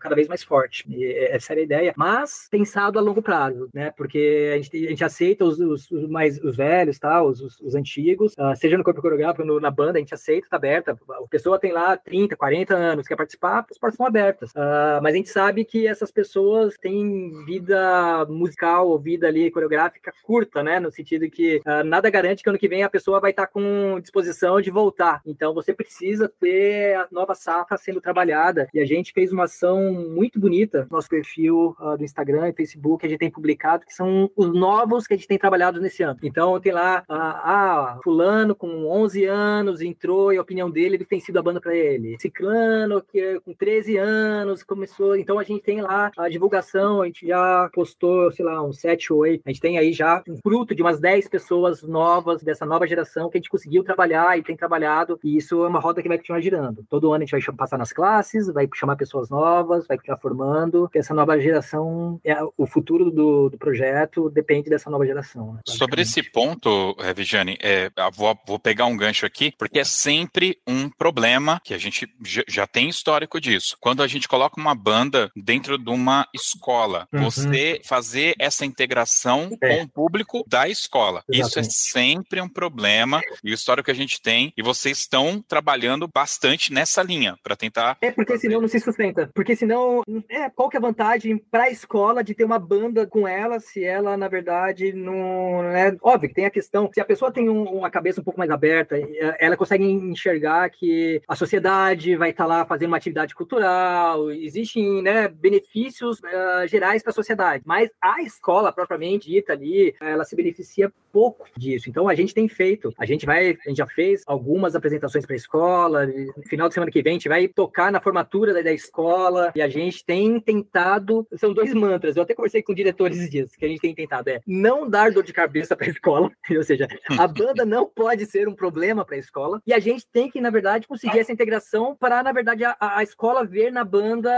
cada vez mais forte. E essa era a ideia, mas pensado a longo prazo, né? Porque a gente, a gente aceita os, os, os, mais os velhos, tá? os, os, os antigos, uh, seja no corpo coreográfico, no, na banda, a gente aceita, tá aberta. A pessoa tem lá 30, 40 anos, quer participar, as portas estão abertas. Uh, mas a gente sabe que essas pessoas têm vida musical ou vida ali coreográfica curta, né? No sentido que uh, nada garante que ano que vem a pessoa vai estar com disposição de voltar. Então você precisa ter a nova safra sendo trabalhada. E a gente fez uma ação muito bonita no nosso perfil uh, do Instagram e Facebook, a gente tem publicado, que são os novos que a gente tem trabalhado nesse ano. Então tem lá, ah, fulano com 11 anos entrou e a opinião dele tem sido a banda para ele. Ciclano, que com 13 anos começou. Então a gente tem lá a divulgação, a gente já postou, sei lá, uns 7 ou 8. A gente tem aí já um fruto de umas 10 pessoas novas dessa nova geração que a gente conseguiu trabalhar e tem trabalhado. E isso é uma roda que vai continuar girando. Todo ano a gente vai passar nas classes, vai chamar pessoas novas, vai continuar formando. Essa nova geração, é o futuro do, do projeto depende dessa nova geração. Né, Sobre esse ponto, Viviane, é, vou, vou pegar um gancho aqui, porque é sempre um problema que a gente já tem histórico disso. Quando a gente coloca uma banda dentro de uma escola, uhum. você fazer essa integração é. com o público da escola. Exatamente. Isso é sempre um problema e o histórico que a gente tem, e vocês estão trabalhando bastante nessa linha para tentar. É porque senão não se sustenta. Porque senão, é, qual que é a vantagem para a escola de ter uma banda com ela se ela, na verdade, não. É óbvio que tem a questão, se a pessoa tem um, uma cabeça um pouco mais aberta, é, ela consegue enxergar que a sociedade vai estar tá lá fazendo uma atividade cultural, existem né, benefícios uh, gerais para a sociedade, mas a escola propriamente dita ali, ela se beneficia pouco disso. Então a gente tem feito, a gente vai, a gente já fez algumas apresentações para a escola, no final de semana que vem a gente vai tocar na formatura da, da, escola. E a gente tem tentado, são dois mantras, eu até conversei com diretores esses dias, que a gente tem tentado é não dar dor de cabeça para a [LAUGHS] escola, ou seja, a banda não pode ser um problema para a escola. E a gente tem que, na verdade, conseguir essa integração para, na verdade, a, a escola ver na banda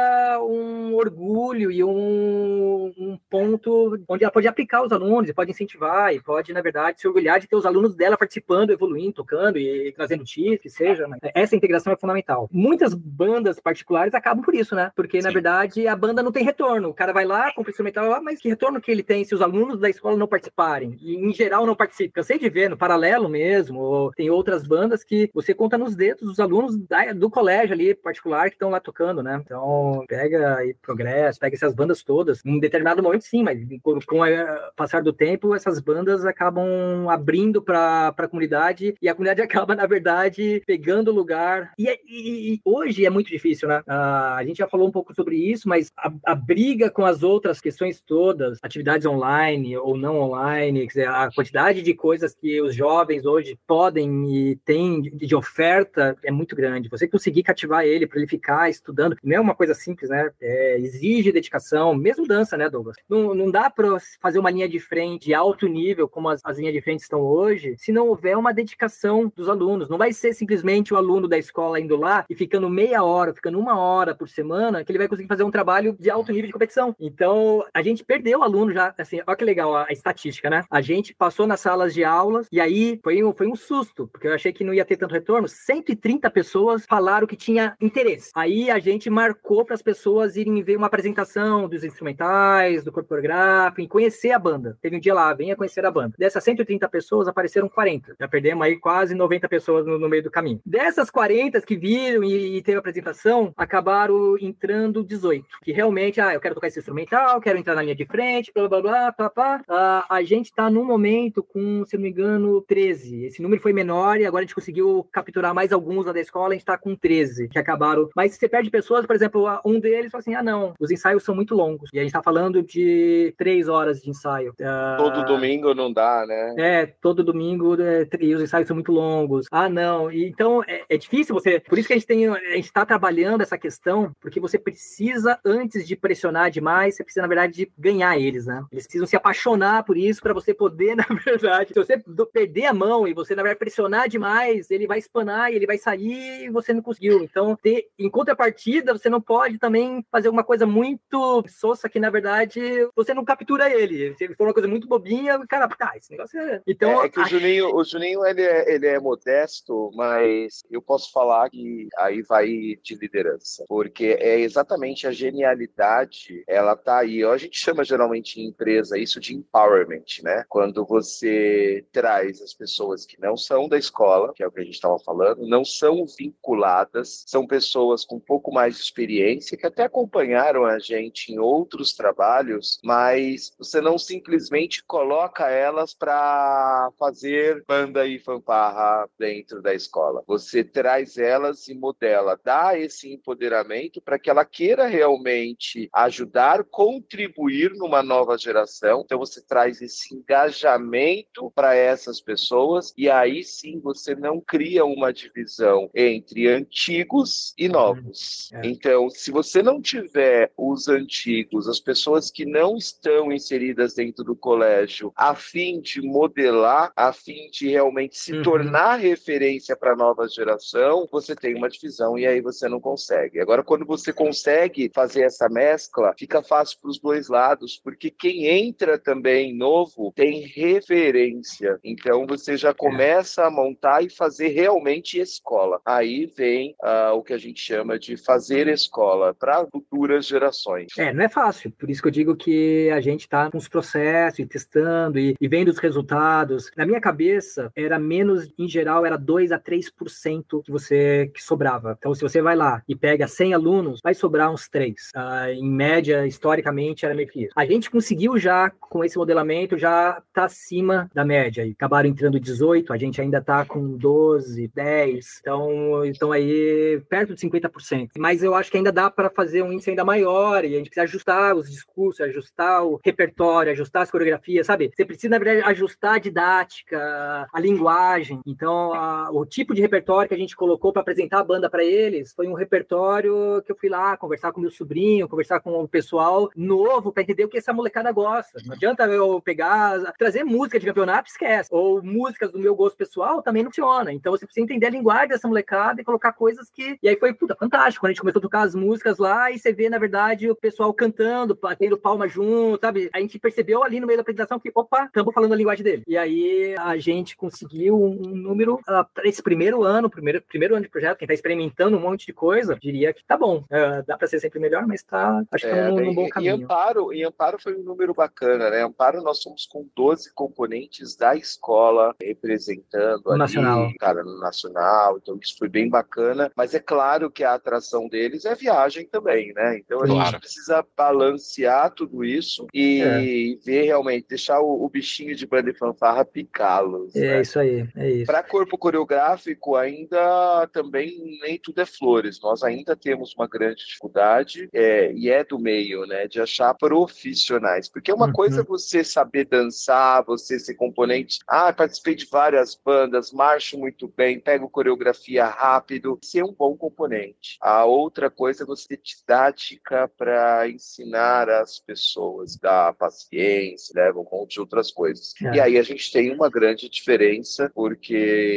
um orgulho e um, um ponto onde ela pode aplicar os alunos, pode incentivar e pode, na verdade, se orgulhar de ter os alunos dela participando, evoluindo, tocando e trazendo tips, que seja. Essa integração é fundamental. Muitas bandas particulares acabam por isso, né? Porque, Sim. na verdade, a banda não tem retorno. O cara vai lá, compra instrumental, ah, mas que retorno que ele tem se os alunos da escola não participarem? E, em geral, não participam. Cansei de ver, no paralelo mesmo, ou tem outras bandas que você conta nos dedos os alunos da, do colégio ali, particular, que estão lá tocando, né? Então, pega aí Progresso, pega essas bandas todas. Em determinado momento, sim, mas com o passar do tempo, essas bandas acabam abrindo para a comunidade e a comunidade [LAUGHS] acaba, na verdade, pegando lugar. E, e, e hoje é muito difícil, né? Uh, a gente já falou um pouco sobre isso, mas a, a, briga com as outras questões todas, atividades online ou não online, dizer, a quantidade de coisas que os jovens hoje podem e têm de, de oferta é muito grande. Você conseguir cativar ele para ele ficar estudando, não é uma coisa simples, né? É, exige dedicação, mesmo dança, né, Douglas? Não, não dá para fazer uma linha de frente de alto nível, como as, as linhas de frente estão hoje, se não houver uma dedicação dos alunos. Não vai ser simplesmente o aluno da escola indo lá e ficando meia hora, ficando uma hora por semana, que ele vai conseguir fazer um trabalho de alto nível de competição. Então, a gente perdeu o aluno já, assim, olha que legal a, a estatística, né? A gente passou nas salas de aulas e aí foi um, foi um susto, porque eu achei que não ia ter tanto retorno. 130 pessoas falaram que tinha interesse. Aí a gente marcou para as pessoas irem ver uma apresentação dos instrumentais, do corpo coreográfico, e conhecer a banda. Teve um dia lá, venha conhecer a banda. Dessas 130 pessoas, apareceram 40. Já perdemos aí quase 90 pessoas no, no meio do caminho. Dessas 40 que viram e, e teve a apresentação, acabaram entrando 18. Que realmente, ah, eu quero tocar esse instrumental, quero entrar na linha de frente, blá, blá, blá, blá, blá. Ah, a gente está num momento com, se não me engano, 13. Esse número foi menor e agora a gente conseguiu capturar mais alguns lá da escola, a gente está com 13 que acabaram. Mas você perde pessoas, por exemplo, um deles fala assim: ah, não, os ensaios são muito longos. E a gente está falando de três horas de ensaio. Uh, todo domingo não dá, né? É, todo domingo é, os ensaios são muito longos. Ah, não. E, então é, é, difícil você. Por isso que a gente tem, a gente está trabalhando essa questão, porque você precisa, antes de pressionar demais, você precisa, na verdade, de ganhar eles, né? Eles precisam se apaixonar por isso para você poder, [LAUGHS] na verdade, se você perder a mão e você, na verdade, pressionar demais, ele vai espanar e ele vai sair e você não conseguiu. Então, ter, em contrapartida, você não pode também fazer uma coisa muito sossa que, na verdade, você não captura ele. Se for uma coisa muito bobinha, cara, tá, esse negócio é Então, é, é que o Juninho, o Juninho ele, é, ele é modesto, mas eu posso falar que aí vai de liderança, porque é exatamente a genialidade, ela tá aí. A gente chama geralmente em empresa isso de empowerment, né? Quando você traz as pessoas que não são da escola, que é o que a gente estava falando, não são vinculadas, são pessoas com um pouco mais de experiência, que até acompanharam a gente em outros trabalhos, mas você não simplesmente coloca elas para fazer banda e fanfarra dentro da escola. Você traz elas e modela, dá esse empoderamento para que ela queira realmente ajudar, contribuir numa nova geração. Então você traz esse engajamento para essas pessoas e aí sim você não cria uma divisão entre antigos e novos. É. Então, se você não tiver os antigos, as pessoas que não estão inseridas dentro do colégio, a fim de modelar, a fim de realmente se uhum. tornar referência para a nova geração, você tem uma divisão e aí você não consegue. Agora, quando você consegue fazer essa mescla, fica fácil para os dois lados, porque quem entra também novo tem referência. Então, você já começa a montar e fazer realmente escola. Aí vem uh, o que a gente chama de fazer escola para futuras gerações. É, não é fácil. Por isso que eu digo que a gente está com os processos e testando e, e vendo os resultados. Na minha cabeça, era menos, em geral, era 2 a 3% que você que sobrava. Então, se você vai lá e pega 100 alunos, vai sobrar uns 3. Uh, ah, em média, historicamente, era meio que isso. A gente conseguiu já, com esse modelamento, já tá acima da média. E acabaram entrando 18, a gente ainda tá com 12, 10. Então, então aí, perto de 50%. Mas eu acho que ainda dá para fazer um índice ainda maior e a gente precisa ajustar os discursos, ajustar o repertório, ajustar as coreografias, sabe? Você precisa, na verdade, ajustar didática, a linguagem. Então, a, o tipo de repertório que a gente colocou para apresentar a banda para eles foi um repertório que eu fui lá conversar com meu sobrinho, conversar com o pessoal novo para entender o que essa molecada gosta. Não adianta eu pegar, trazer música de campeonato, esquece. Ou músicas do meu gosto pessoal também não funciona. Então você precisa entender a linguagem dessa molecada e colocar coisas que. E aí foi, puta, fantástico. Quando a gente começou a tocar as músicas lá e você vê, na verdade, o pessoal cantando, batendo palma junto, sabe? A gente percebeu ali no meio da apresentação que, opa, estamos falando a linguagem dele. E aí a gente conseguiu um número uh, ah, para esse primeiro ano, primeiro, primeiro ano de projeto, quem está experimentando um monte de coisa, diria que tá bom. Uh, dá para ser sempre melhor, mas tá, acho que é, num, bom caminho. E Amparo, e Amparo foi um número bacana, né? Amparo nós somos com 12 componentes da escola representando no ali, nacional. cara, no nacional, então isso foi bem bacana, mas é claro que a atração deles é viagem também, né? Então a claro. gente precisa balancear tudo isso e é. ver realmente, deixar o, o, bichinho de banda e fanfarra picá-los. É né? isso aí, é isso. Para corpo coreográfico, ainda também nem tudo é flores. Nós ainda temos uma grande dificuldade, é, e é do meio, né, de achar profissionais. Porque uma uhum. coisa é você saber dançar, você ser componente. Ah, participei de várias bandas, marcho muito bem, pego coreografia rápido, ser um bom componente. A outra coisa é você ter didática para ensinar as pessoas, dar paciência, leva um monte de outras coisas. É. E aí a gente tem uma grande diferença, porque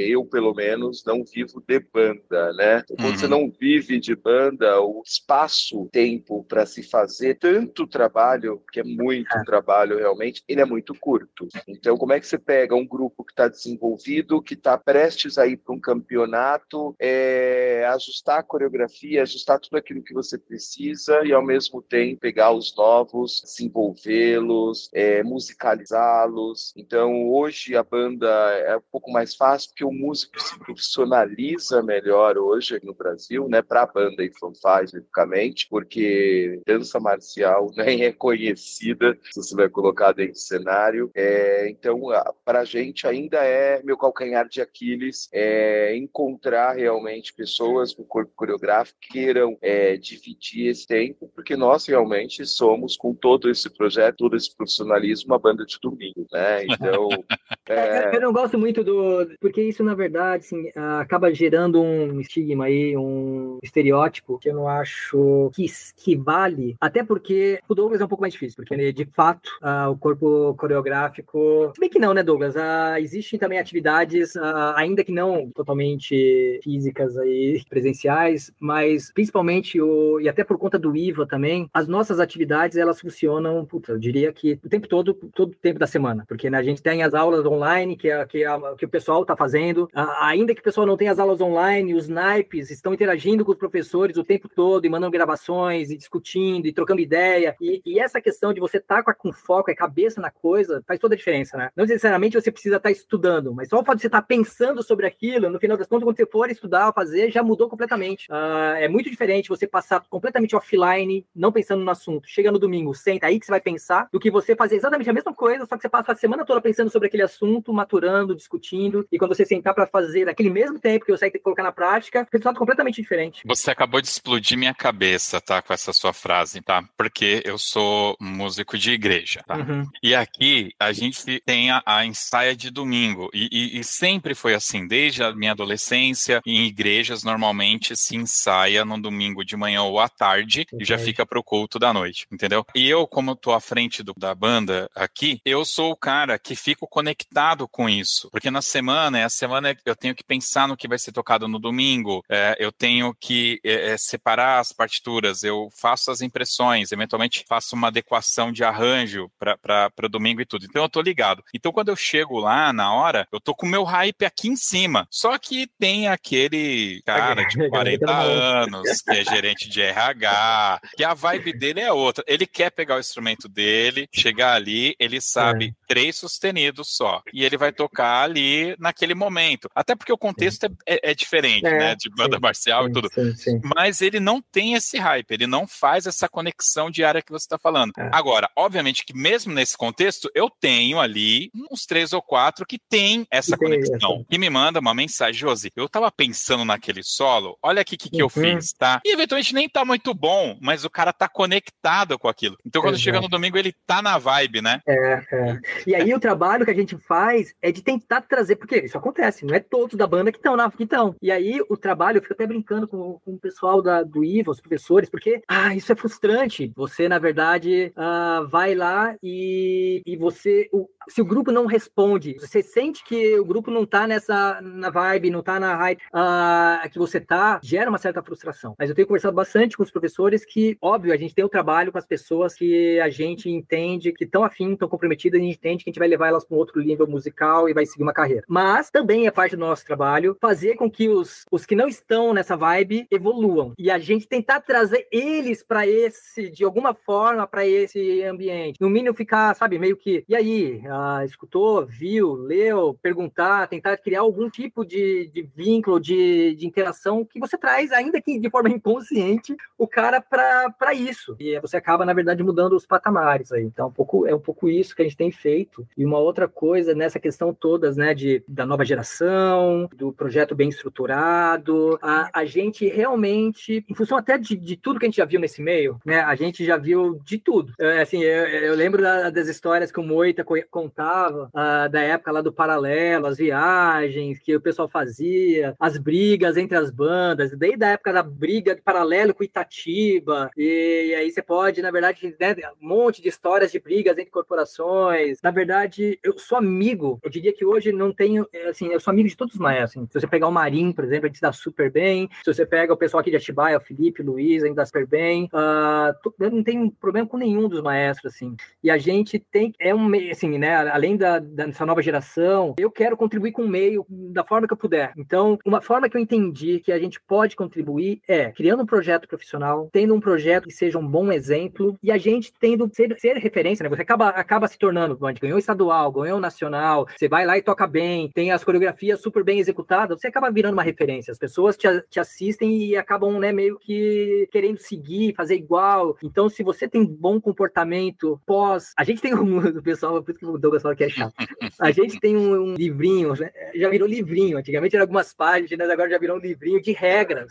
eu, pelo menos, não vivo de banda, né? Então, quando uhum. você não vive de banda, o espaço, tempo para se fazer tanto trabalho, que é muito é. trabalho realmente, ele é muito curto. Então, como é que você pega um grupo que está desenvolvido, que está prestes a ir para um campeonato, é, ajustar a coreografia, ajustar tudo aquilo que você precisa e, ao mesmo tempo, pegar os novos, desenvolvê-los, é, musicalizá-los. Então, hoje a banda é um pouco mais fácil, porque o músico se profissionaliza melhor hoje no Brasil, né, para a banda e fanfare, especificamente, porque dança marcial [LAUGHS] nem é conhecida, se você vai colocar dentro do cenário. É, então, para a gente ainda é meu calcanhar de Aquiles é encontrar realmente pessoas com corpo coreográfico que queiram é, dividir esse tempo, porque nós realmente somos, com todo esse projeto, todo esse profissionalismo, uma banda de domingo, né? [LAUGHS] Então. [LAUGHS] É... Eu não gosto muito do. Porque isso, na verdade, assim, acaba gerando um estigma aí, um estereótipo que eu não acho que, que vale. Até porque o Douglas é um pouco mais difícil, porque de fato uh, o corpo coreográfico. Se bem que não, né, Douglas? Uh, existem também atividades, uh, ainda que não totalmente físicas aí, presenciais, mas principalmente o. E até por conta do IVA também, as nossas atividades elas funcionam, puta, eu diria que o tempo todo, todo o tempo da semana, porque né, a gente as aulas online que, a, que, a, que o pessoal está fazendo. Ainda que o pessoal não tenha as aulas online, os naipes estão interagindo com os professores o tempo todo e mandando gravações e discutindo e trocando ideia. E, e essa questão de você estar tá com, foco e cabeça na coisa faz toda a diferença, né? Não necessariamente você precisa estar tá estudando, mas só o fato de você estar tá pensando sobre aquilo, no final das contas, quando você for estudar fazer, já mudou completamente. Uh, é muito diferente você passar completamente offline, não pensando no assunto. Chega no domingo, senta aí que você vai pensar, do que você fazer exatamente a mesma coisa, só que você passa a semana toda pensando sobre aquele assunto, maturando, discutindo, e quando você sentar para fazer aquele mesmo tempo que você ter que colocar na prática, resultado é completamente diferente. Você acabou de explodir minha cabeça, tá, com essa sua frase, tá? Porque eu sou músico de igreja, tá? Uhum. E aqui a gente tem a, a ensaia de domingo, e, e, e sempre foi assim, desde a minha adolescência, em igrejas normalmente se ensaia no domingo de manhã ou à tarde, okay. e já fica pro culto da noite, entendeu? E eu, como tô à frente do, da banda aqui, eu sou o cara que fico conectado com isso, porque na semana, é a semana eu tenho que pensar no que vai ser tocado no domingo, é, eu tenho que é, é separar as partituras, eu faço as impressões, eventualmente faço uma adequação de arranjo para domingo e tudo. Então eu tô ligado. Então quando eu chego lá na hora, eu tô com o meu hype aqui em cima. Só que tem aquele cara de [LAUGHS] 40 anos que é gerente de RH, que a vibe dele é outra. Ele quer pegar o instrumento dele, chegar ali, ele sabe é. três sustenidos só. E ele vai tocar ali naquele momento. Até porque o contexto é, é, é diferente, é, né? De banda sim, marcial sim, e tudo. Sim, Mas ele não tem esse hype, ele não faz essa conexão diária que você está falando. É. Agora, obviamente que mesmo nesse contexto, eu tenho ali uns três ou quatro que tem essa conexão. Que me manda uma mensagem, Josi, eu tava pensando naquele solo, olha aqui o que, que uhum. eu fiz, tá? E eventualmente nem tá muito bom, mas o cara tá conectado com aquilo. Então quando chega no domingo, ele tá na vibe, né? É, é. E aí o trabalho que a gente faz é de tentar trazer, porque isso acontece, não é todos da banda que estão na que estão. E aí o trabalho, eu fico até brincando com, com o pessoal da, do IVA, os professores, porque ah, isso é frustrante. Você, na verdade, uh, vai lá e, e você. O, se o grupo não responde, você sente que o grupo não tá nessa na vibe, não tá na hype uh, que você tá, gera uma certa frustração. Mas eu tenho conversado bastante com os professores que, óbvio, a gente tem o trabalho com as pessoas que a gente entende que estão afim, estão comprometidas, a gente entende que a gente vai levar elas para um outro nível musical e vai seguir uma carreira. Mas também é parte do nosso trabalho fazer com que os, os que não estão nessa vibe evoluam e a gente tentar trazer eles para esse, de alguma forma, para esse ambiente. No mínimo ficar, sabe, meio que, e aí, uh, escutou, viu, leu, perguntar, tentar criar algum tipo de, de vínculo, de, de interação que você traz, ainda que de forma [LAUGHS] inconsciente, o cara para isso. E você acaba, na verdade, mudando os patamares aí. Então, é um pouco, é um pouco isso que a gente tem feito. E uma outra coisa nessa questão todas, né, de, da nova geração, do projeto bem estruturado, a, a gente realmente, em função até de, de tudo que a gente já viu nesse meio, né, a gente já viu de tudo. É, assim, eu, eu lembro da, das histórias que o Moita contava, uh, da época lá do Paralelo, as viagens que o pessoal fazia, as brigas entre as bandas, desde a época da briga de Paralelo com Itatiba, e, e aí você pode, na verdade, né, um monte de histórias de brigas entre corporações. Na verdade, eu sou amigo, eu diria que hoje não tenho, é, assim, eu sou amigo de todos os maestros. Assim. Se você pegar o Marim, por exemplo, a gente dá super bem. Se você pega o pessoal aqui de Atibaia, o Felipe, o Luiz, a gente dá super bem. Uh, eu não tenho problema com nenhum dos maestros, assim. E a gente tem, é um assim, né, além da, dessa nova geração, eu quero contribuir com o meio da forma que eu puder. Então, uma forma que eu entendi que a gente pode contribuir é criando um projeto profissional, tendo um projeto que seja um bom exemplo e a gente tendo ser, ser referência, né? Você acaba, acaba se tornando, ganhou estadual, ganhou nacional, você vai lá e toca bem, tem as coreografias super bem executadas, você acaba virando uma referência. As pessoas te, te assistem e acabam, né, meio que querendo seguir, fazer igual. Então, se você tem bom comportamento pós. A gente tem um. O pessoal, por isso que o Douglas fala que é chato. A gente tem um, um livrinho, né? já virou livrinho. Antigamente era algumas páginas, agora já virou um livrinho de regras.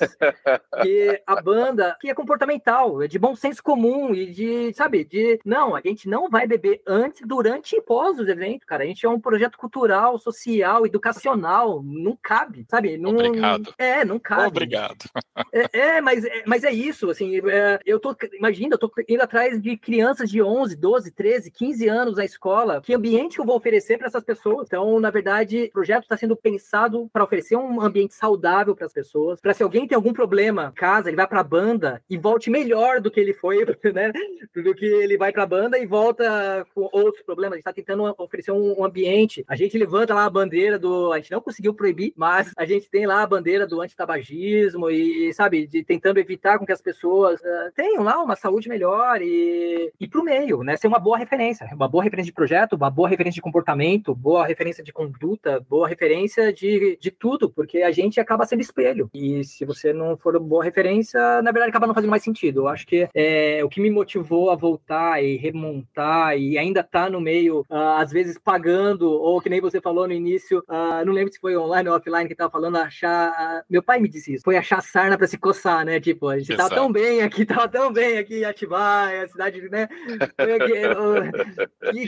Que a banda, que é comportamental, é de bom senso comum e de, sabe, de. Não, a gente não vai beber antes, durante e pós os eventos, cara. A gente é um projeto cultural, social, educacional. Não cabe, sabe? Não, Obrigado. É, não cabe. Obrigado. É, é mas, é, mas é isso, assim. É, eu tô, imagina, eu tô indo atrás de crianças de 11, 12, 13, 15 anos na escola que ambiente que eu vou oferecer para essas pessoas. Então, na verdade, o projeto está sendo pensado para oferecer um ambiente saudável para as pessoas, para se alguém tem algum problema em casa, ele vai para a banda e volte melhor do que ele foi, [LAUGHS] né? Do que ele vai para a banda e volta com outros problemas. A gente está tentando oferecer um ambiente. A gente levanta lá a bandeira do. A gente não conseguiu proibir, mas a gente tem lá a bandeira do antitabagismo e, sabe, de, tentando evitar com que as pessoas uh, tenham lá uma saúde melhor e, e para o meio, né? Ser uma boa referência. Uma boa referência de projeto, uma boa referência de comportamento, boa referência de conduta, boa referência de, de tudo, porque a gente acaba sendo espelho. E se você não for uma boa referência, na verdade acaba não fazendo mais sentido. Eu acho que é, o que me motivou a voltar e remontar e ainda tá no meio, uh, às vezes pagando, ou que nem você falou no início, uh, não lembro se foi online ou offline que tava falando, achar. Uh, meu pai me disse isso, foi achar sarna para se coçar, né? Tipo, a gente Exato. tava tão bem aqui, tava tão bem aqui em Atibaia, a cidade, né? Foi eu,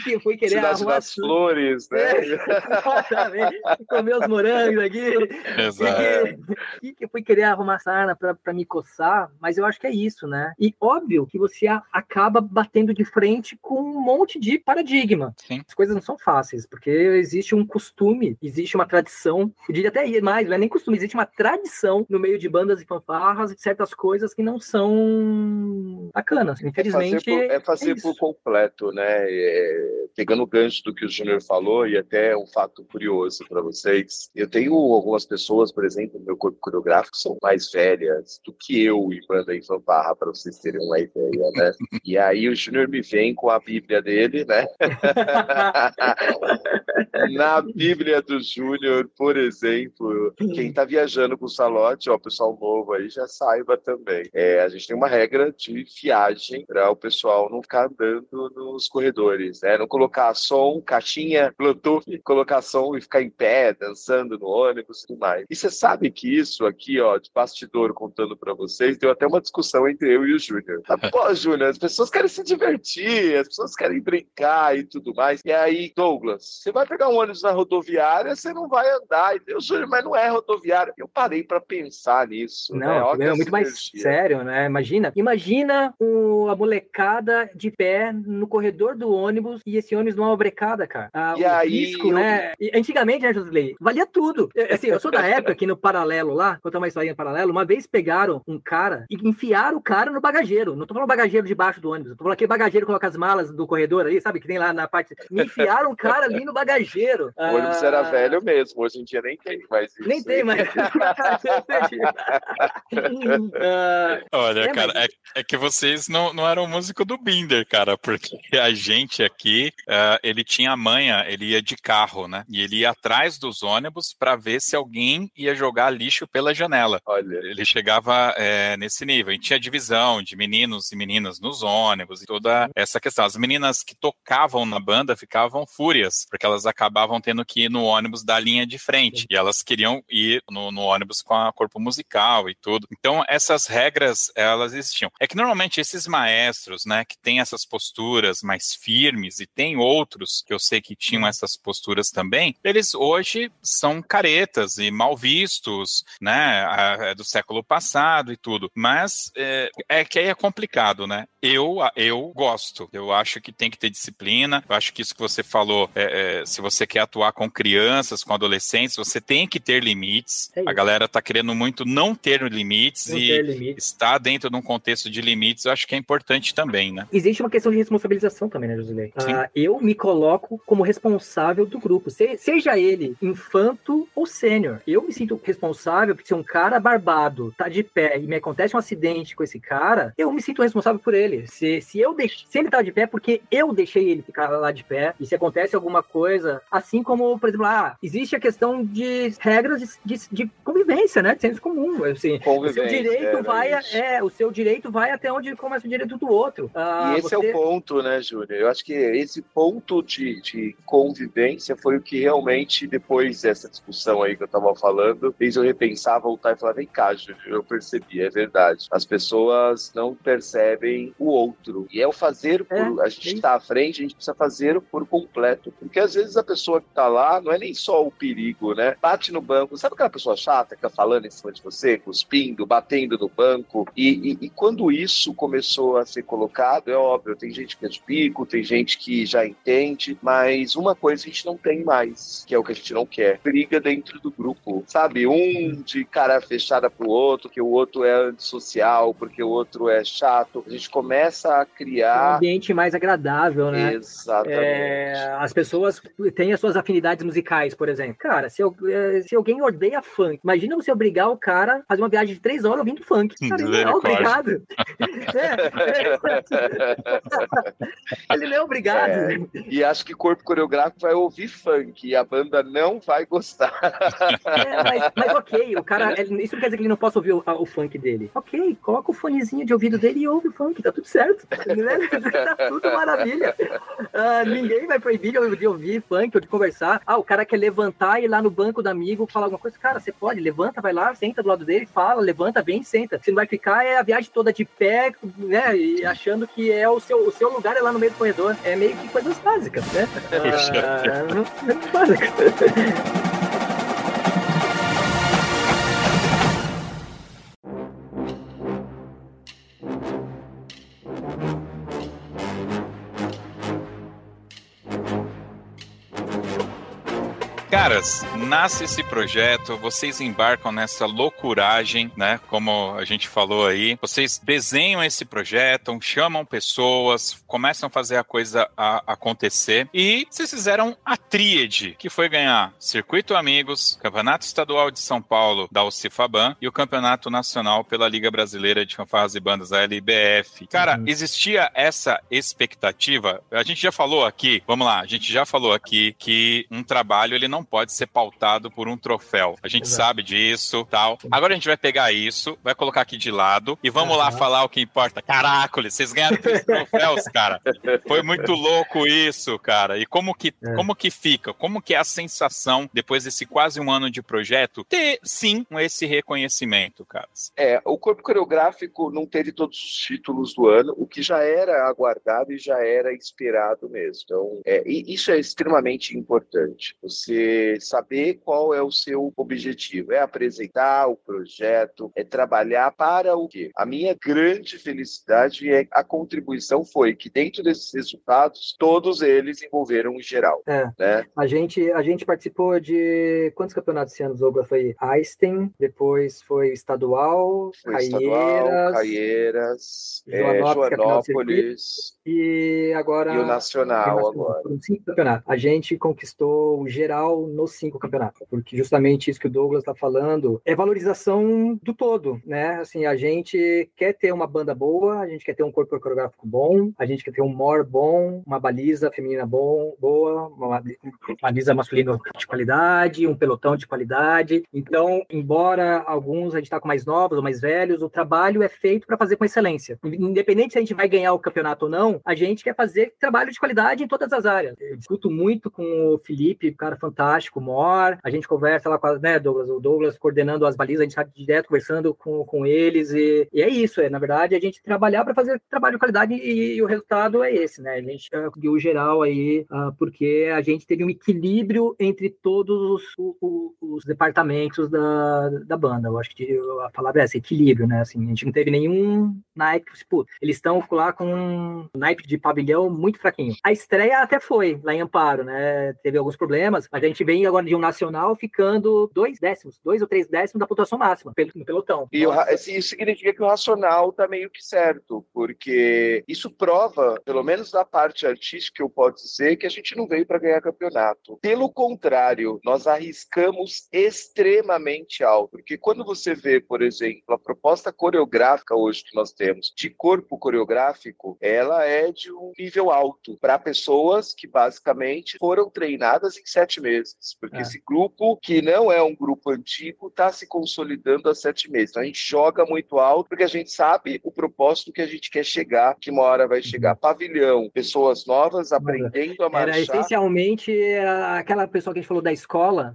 que fui querer cidade arrumar das flores, né? É, exatamente. [LAUGHS] Comer os morangos aqui. Exato. Que, que fui querer arrumar sarna para me coçar, mas eu acho que é isso, né? E óbvio que você acaba batendo de frente com um monte de paradigma. Sim. As coisas não são fáceis, porque existe um costume, existe uma tradição, eu diria até mais, não é nem costume, existe uma tradição no meio de bandas e fanfarras de certas coisas que não são bacanas. Infelizmente. É fazer por, é fazer é por completo, né? É, pegando o gancho do que o Júnior falou, e até um fato curioso para vocês, eu tenho algumas pessoas, por exemplo, no meu corpo coreográfico, são mais velhas do que eu em banda em fanfarra, para vocês terem uma ideia, né? e aí o Júnior me vem com a Bíblia dele, né? [LAUGHS] Na Bíblia do Júnior, por exemplo, quem está viajando com o Salote, ó, pessoal novo aí, já saiba também. É, a gente tem uma regra de viagem para o pessoal não ficar andando nos corredores, né? Não colocar som, caixinha, Bluetooth, colocar som e ficar em pé, dançando no ônibus e tudo mais. E você sabe que isso aqui, ó, de bastidor contando para vocês, deu até uma discussão entre eu e o Júnior. Pô, [LAUGHS] Júnior, as pessoas querem se divertir, as pessoas querem brincar e tudo mais. E aí, Douglas, você vai pegar um ônibus na rodoviária, você não vai andar. E eu, Júnior, mas não é rodoviária. Eu parei para pensar nisso. Não, né? é muito mais sério, né? Imagina, imagina o, a molecada de pé no corredor do ônibus e esse ônibus numa brecada, cara. Ah, e aí, risco, eu... né? E, antigamente, né, Josley? Valia tudo. Eu, assim, eu sou da [LAUGHS] época que no paralelo lá, contar uma historinha paralelo, uma vez pegaram um cara e enfiaram o cara no bagageiro. Não tô falando bagageiro debaixo do ônibus, tô falando aquele bagageiro que coloca as malas do corredor ali, sabe? Que tem lá na parte. Me enfiaram o cara ali no bagageiro. [LAUGHS] O ônibus ah... era velho mesmo, hoje em dia nem tem mais isso. Nem tem mais. [LAUGHS] uh... Olha, é, cara, mas... é, é, que vocês não, não eram músico do Binder, cara, porque a gente aqui, uh, ele tinha a manha, ele ia de carro, né? E ele ia atrás dos ônibus para ver se alguém ia jogar lixo pela janela. Olha. Ele chegava é, nesse nível. E tinha divisão de meninos e meninas nos ônibus e toda essa questão. As meninas que tocavam na banda ficavam fúrias, porque elas acabavam tendo que ir no ônibus da linha de frente. E elas queriam ir no, no ônibus com a corpo musical e tudo. Então, essas regras, elas existiam. É que normalmente esses maestros, né, que têm essas posturas mais firmes e tem outros que eu sei que tinham essas posturas também, eles hoje são caretas e mal vistos, né, é do século passado e tudo. Mas é, é que aí é complicado, né? Eu, eu gosto. Eu acho que tem que ter disciplina. Eu acho que isso que você falou, é, é, se você quer atuar com crianças, com adolescentes, você tem que ter limites. É a galera tá querendo muito não ter limites não e ter limites. estar dentro de um contexto de limites, eu acho que é importante também, né? Existe uma questão de responsabilização também, né, Josilei? Uh, eu me coloco como responsável do grupo, Se, seja ele infanto ou sênior. Eu me sinto responsável porque se um cara barbado tá de pé e me acontece um acidente com esse cara, eu me sinto responsável por ele. Se, se eu deixo, se ele tá de pé, porque eu deixei ele ficar lá de pé, e se acontece alguma coisa, assim como, por exemplo, ah, existe a questão de regras de, de, de convivência, né? De senso comum. Assim, o seu direito vai, é, o seu direito vai até onde começa o direito do outro. Ah, e esse você... é o ponto, né, Júnior? Eu acho que esse ponto de, de convivência foi o que realmente, depois dessa discussão aí que eu tava falando, fez eu repensar, voltar e falar, vem cá, eu percebi, é verdade. As pessoas não percebem o outro. E é o fazer por. É, a gente está à frente, a gente precisa fazer por completo. Porque às vezes a pessoa que está lá não é nem só o perigo, né? Bate no banco. Sabe aquela pessoa chata que tá falando em cima de você, cuspindo? cuspindo, batendo no banco. E, e, e, quando isso começou a ser colocado, é óbvio, tem gente que é de pico, tem gente que já entende, mas uma coisa a gente não tem mais, que é o que a gente não quer: briga dentro do grupo, sabe? Um de cara fechada pro outro, que o outro é antissocial, porque o outro é chato. A gente começa a criar. Um ambiente mais agradável, né? Exatamente. É, as pessoas têm as suas afinidades musicais, por exemplo. Cara, se, eu, é, se alguém odeia funk, imagina você obrigar o cara a fazer uma viagem de três horas ouvindo funk. Cara, ele não é obrigado. [LAUGHS] é, [LAUGHS] ele não é obrigado. E acho que corpo coreográfico vai ouvir funk e a banda não vai gostar. [LAUGHS] É, mas, mas, ok, o cara. Isso não quer dizer que ele não possa ouvir o, o, funk dele. Ok, coloca o fonezinho de ouvido dele e ouve o funk, tá tudo certo. Né? [LAUGHS] tá tudo maravilha. Uh, ninguém vai proibir de ouvir funk ou de conversar. Ah, o cara quer levantar e ir lá no banco do amigo falar alguma coisa. Cara, você pode, levanta, vai lá, senta do lado dele, fala, levanta, vem e senta. Você não vai ficar é a viagem toda de pé, né? E achando que é o seu, o seu lugar é lá no meio do corredor. É meio que coisas básicas, né? Ah, básicas. Caras, nasce esse projeto, vocês embarcam nessa loucuragem, né? Como a gente falou aí, vocês desenham esse projeto, chamam pessoas, começam a fazer a coisa a acontecer e vocês fizeram a tríade, que foi ganhar Circuito Amigos, Campeonato Estadual de São Paulo da Ucifaban e o Campeonato Nacional pela Liga Brasileira de Fanfarras e Bandas, a LBF. Cara, uhum. existia essa expectativa? A gente já falou aqui, vamos lá, a gente já falou aqui que um trabalho ele não pode ser pautado por um troféu. A gente Exato. sabe disso, tal. Agora a gente vai pegar isso, vai colocar aqui de lado e vamos uhum. lá falar o que importa. Caracoles, vocês ganharam três [LAUGHS] troféus, cara. Foi muito louco isso, cara. E como que, é. como que fica? Como que é a sensação depois desse quase um ano de projeto ter sim esse reconhecimento, cara? É, o corpo coreográfico não teve todos os títulos do ano, o que já era aguardado e já era esperado mesmo. Então, é, isso é extremamente importante. Você saber qual é o seu objetivo. É apresentar o projeto, é trabalhar para o quê? A minha grande felicidade é a contribuição foi que dentro desses resultados, todos eles envolveram o geral. É. Né? A, gente, a gente participou de quantos campeonatos esse ano, Douglas? Foi Einstein, depois foi estadual, foi Caieiras, Caieiras Joanópolis, é, Joanópolis e agora e o Nacional agora. Cinco campeonatos. A gente conquistou o geral nos cinco campeonatos, porque justamente isso que o Douglas está falando é valorização do todo, né? Assim, a gente quer ter uma banda boa, a gente quer ter um corpo coreográfico bom, a gente quer ter um mor bom, uma baliza feminina bom, boa, uma baliza masculina de qualidade, um pelotão de qualidade. Então, embora alguns a gente está com mais novos ou mais velhos, o trabalho é feito para fazer com excelência. Independente se a gente vai ganhar o campeonato ou não, a gente quer fazer trabalho de qualidade em todas as áreas. Eu discuto muito com o Felipe, cara fantástico fantástico, Mor. A gente conversa lá com a, né, Douglas, o Douglas coordenando as balizas, a gente está direto conversando com, com eles. E, e é isso, é, na verdade, a gente trabalhar para fazer trabalho de qualidade e, e, o resultado é esse, né? A gente conseguiu geral aí, uh, porque a gente teve um equilíbrio entre todos os, os, os, departamentos da, da banda. Eu acho que a palavra é essa, equilíbrio, né? Assim, a gente não teve nenhum naipe, tipo, eles estão lá com um naipe de pavilhão muito fraquinho. A estreia até foi lá em Amparo, né? Teve alguns problemas, mas a gente vem agora de um nacional ficando dois décimos, dois ou três décimos da pontuação máxima no pelotão. E o, isso significa que o racional está meio que certo, porque isso prova, pelo menos da parte artística, eu posso dizer que a gente não veio para ganhar campeonato. Pelo contrário, nós arriscamos extremamente alto, porque quando você vê, por exemplo, a proposta coreográfica hoje que nós temos de corpo coreográfico, ela é de um nível alto para pessoas que basicamente foram treinadas em sete meses meses, porque é. esse grupo, que não é um grupo antigo, está se consolidando há sete meses. Então a gente joga muito alto, porque a gente sabe o propósito que a gente quer chegar, que uma hora vai chegar. Uhum. Pavilhão, pessoas novas aprendendo a marchar. Era essencialmente aquela pessoa que a gente falou da escola,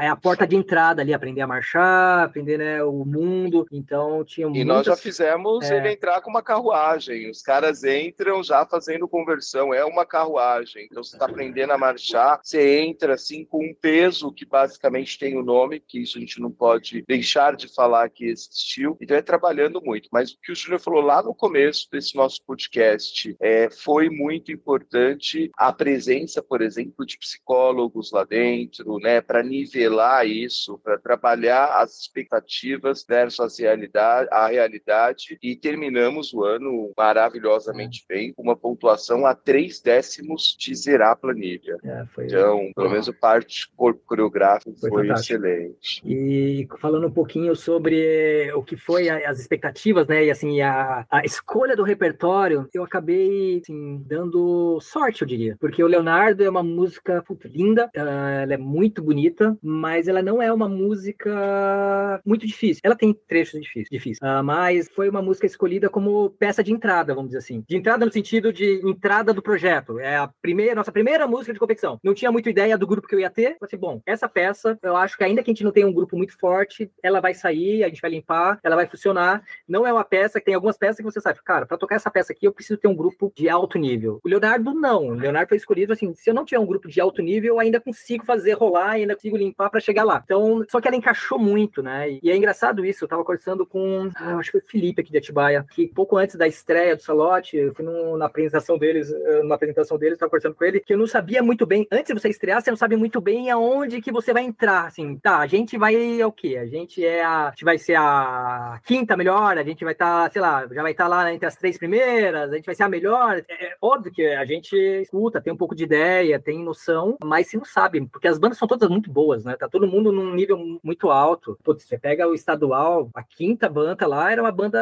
é a porta de entrada ali, aprender a marchar, aprender né, o mundo. Então tinha E nós já fizemos é... é. entrar com uma carruagem. Os caras entram já fazendo conversão, é uma carruagem. Então você está aprendendo a marchar, você entra assim com um peso que basicamente tem o um nome, que isso a gente não pode deixar de falar que existiu. Então é trabalhando muito. Mas o que o Júnior falou lá no começo desse nosso podcast é, foi muito importante a presença, por exemplo, de psicólogos lá dentro, né, para nivelar isso, para trabalhar as expectativas versus a realidade, a realidade e terminamos o ano maravilhosamente é. bem, com uma pontuação a três décimos de zerar a planilha. É. Então, pelo menos a parte coreográfica foi, foi excelente. E falando um pouquinho sobre o que foi as expectativas, né, e assim, a, a escolha do repertório, eu acabei assim, dando sorte, eu diria, porque o Leonardo é uma música puta, linda, uh, ela é muito bonita, mas ela não é uma música muito difícil. Ela tem trechos difíceis, difíceis uh, mas foi uma música escolhida como peça de entrada, vamos dizer assim. De entrada no sentido de entrada do projeto. É a primeira, nossa primeira música de competição. Não tinha muita ideia do grupo que eu ia ter. Falei assim, bom, essa peça, eu acho que ainda que a gente não tenha um grupo muito forte, ela vai sair, a gente vai limpar, ela vai funcionar. Não é uma peça tem algumas peças que você sabe, cara, para tocar essa peça aqui eu preciso ter um grupo de alto nível. O Leonardo não. O Leonardo foi escolhido assim, se eu não tiver um grupo de alto nível, eu ainda consigo fazer rolar, ainda consigo limpar para chegar lá. Então, só que ela encaixou muito, né? E é engraçado isso. Eu tava conversando com, ah, acho que foi o Felipe aqui de Atibaia, que pouco antes da estreia do Salote, eu fui no, na apresentação deles, eh, numa apresentação deles, tava conversando com ele, que eu não sabia muito bem, antes de você estrear, você não sabe muito bem aonde que você vai entrar, assim, tá, a gente vai é o quê? A gente é a, a gente vai ser a quinta melhor, a gente vai estar, tá, sei lá, já vai estar tá lá entre as três primeiras, a gente vai ser a melhor. É, é óbvio que a gente escuta, tem um pouco de ideia, tem noção, mas se não sabe, porque as bandas são todas muito boas, né? Tá todo mundo num nível muito alto. Putz, você pega o estadual, a quinta banda lá era uma banda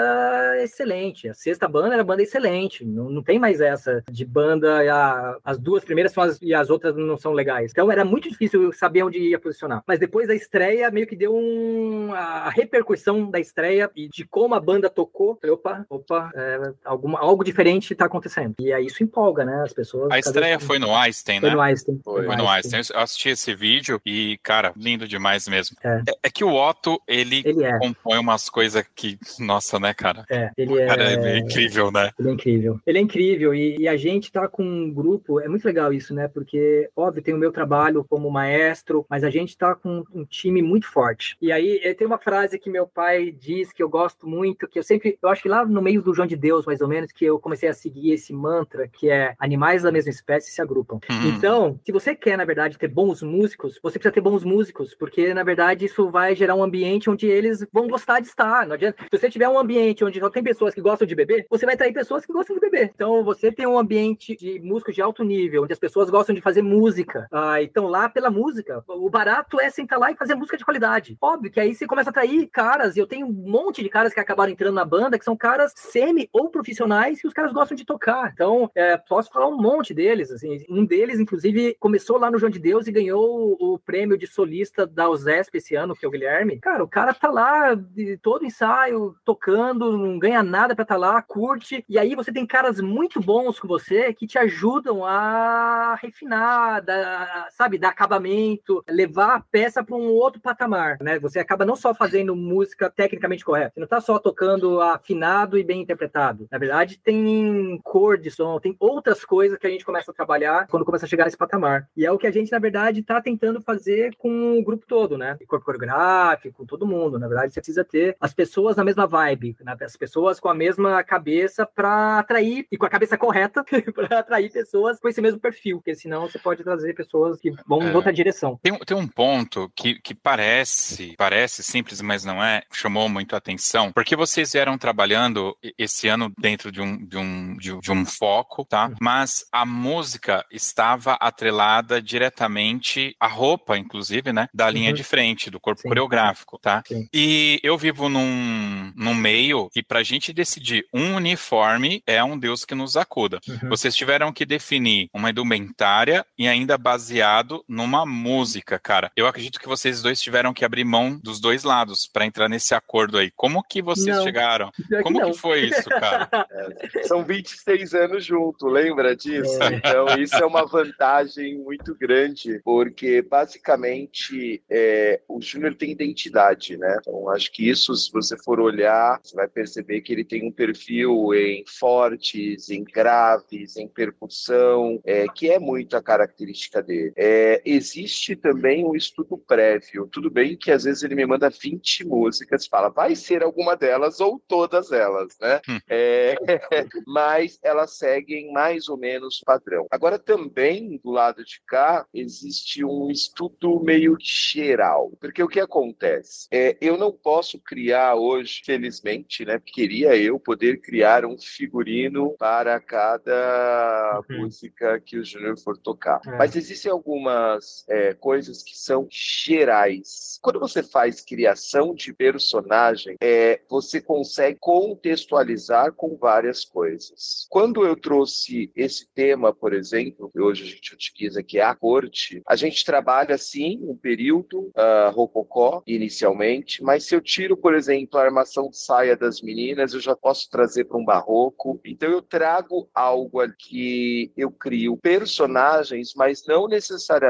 excelente, a sexta banda era uma banda excelente. Não, não tem mais essa de banda, a, as duas primeiras são as, e as outras não são legais. Então era muito difícil saber onde ia posicionar. Mas depois da estreia, meio que deu um, a repercussão da estreia e de como a banda tocou. Falei, opa, opa, é, alguma, algo diferente está acontecendo. E aí isso empolga, né? As pessoas. A estreia foi no Einstein, né? Foi no Einstein. Foi, foi no Einstein. Eu assisti esse vídeo e, cara, lindo demais mesmo. É, é, é que o Otto, ele, ele é. compõe umas coisas que, nossa, né, cara? É, ele é. Cara, é incrível, né? Ele é incrível. Ele é incrível e, e, a gente tá com um grupo, é muito legal isso, né? Porque, óbvio, tem o meu trabalho como maestro, mas a gente tá com um time muito forte. E aí, eh, tem uma frase que meu pai diz que eu gosto muito, que eu sempre, eu acho que lá no meio do João de Deus, mais ou menos, que eu comecei a seguir esse mantra, que é animais da mesma espécie se agrupam. Uhum. Então, se você quer, na verdade, ter bons músicos, você precisa ter bons músicos, porque, na verdade, isso vai gerar um ambiente onde eles vão gostar de estar. Não adianta. Se você tiver um ambiente onde só tem pessoas que gostam de beber, você vai atrair pessoas que gostam de beber. Então, você tem um ambiente de músicos de alto nível, onde as pessoas gostam de fazer música. Ah, então, lá pela música, o barato é sentar lá e fazer música de qualidade. Óbvio que aí você começa a atrair caras, e eu tenho um monte de caras que acabaram entrando na banda, que são caras semi ou profissionais que os caras gostam de tocar. Então, é, posso falar um monte deles. Assim, um deles, inclusive, começou lá no João de Deus e ganhou o, prêmio de solista da USESP esse ano, que é o Guilherme. Cara, o cara tá lá todo ensaio, tocando, não ganha nada pra estar tá lá, curte. E aí você tem caras muito bons com você que te ajudam a refinar, da, sabe, acabamento, levar a peça para um outro patamar, né? Você acaba não só fazendo música tecnicamente correta, você não tá só tocando afinado e bem interpretado. Na verdade, tem cor de som, tem outras coisas que a gente começa a trabalhar quando começa a chegar nesse patamar. E é o que a gente, na verdade, tá tentando fazer com o grupo todo, né? Corpo coreográfico, todo mundo. Na verdade, você precisa ter as pessoas na mesma vibe, né? as pessoas com a mesma cabeça para atrair, e com a cabeça correta, [LAUGHS] para atrair pessoas com esse mesmo perfil, porque senão você pode trazer pessoas que vão é, em outra direção. Tem, tem um ponto que, que parece, parece simples, mas não é, chamou muito a atenção, porque vocês vieram trabalhando esse ano dentro de um, de um, de, de um foco, tá? Mas a música estava atrelada diretamente à roupa, inclusive, né? Da linha uhum. de frente, do corpo Sim. coreográfico, tá? Sim. E eu vivo num, num meio que pra gente decidir um uniforme é um Deus que nos acuda. Uhum. Vocês tiveram que definir uma indumentária e ainda baseado numa música, cara. Eu acredito que vocês dois tiveram que abrir mão dos dois lados para entrar nesse acordo aí. Como que vocês não. chegaram? Como que, que, foi isso, cara? É, [LAUGHS] são 26 anos juntos, lembra disso? É. Então, isso é uma vantagem muito grande, porque basicamente é, o Júnior tem identidade, né? Então, acho que isso, se você for olhar, você vai perceber que ele tem um perfil em fortes, em graves, em percussão, é, que é muito a característica dele. É, existe também um estudo prévio. Tudo bem que às vezes ele me manda 20 músicas e fala, vai ser alguma delas ou todas elas, né? Hum. É, [LAUGHS] mas elas seguem mais ou menos o padrão. Agora, também do lado de cá, existe um estudo meio geral, porque o que acontece? É, eu não posso criar hoje, felizmente, né? Queria eu poder criar um figurino para cada uhum. música que o Júnior for tocar. É. Mas existem algumas é, coisas que são gerais. Quando você faz criação de personagem, é, você consegue contextualizar com várias coisas. Quando eu trouxe esse tema, por exemplo, que hoje a gente utiliza que é a corte, a gente trabalha sim um período uh, rococó inicialmente, mas se eu tiro, por exemplo, a armação de saia das meninas, eu já posso trazer para um barroco. Então eu trago algo que eu crio personagens, mas não necessariamente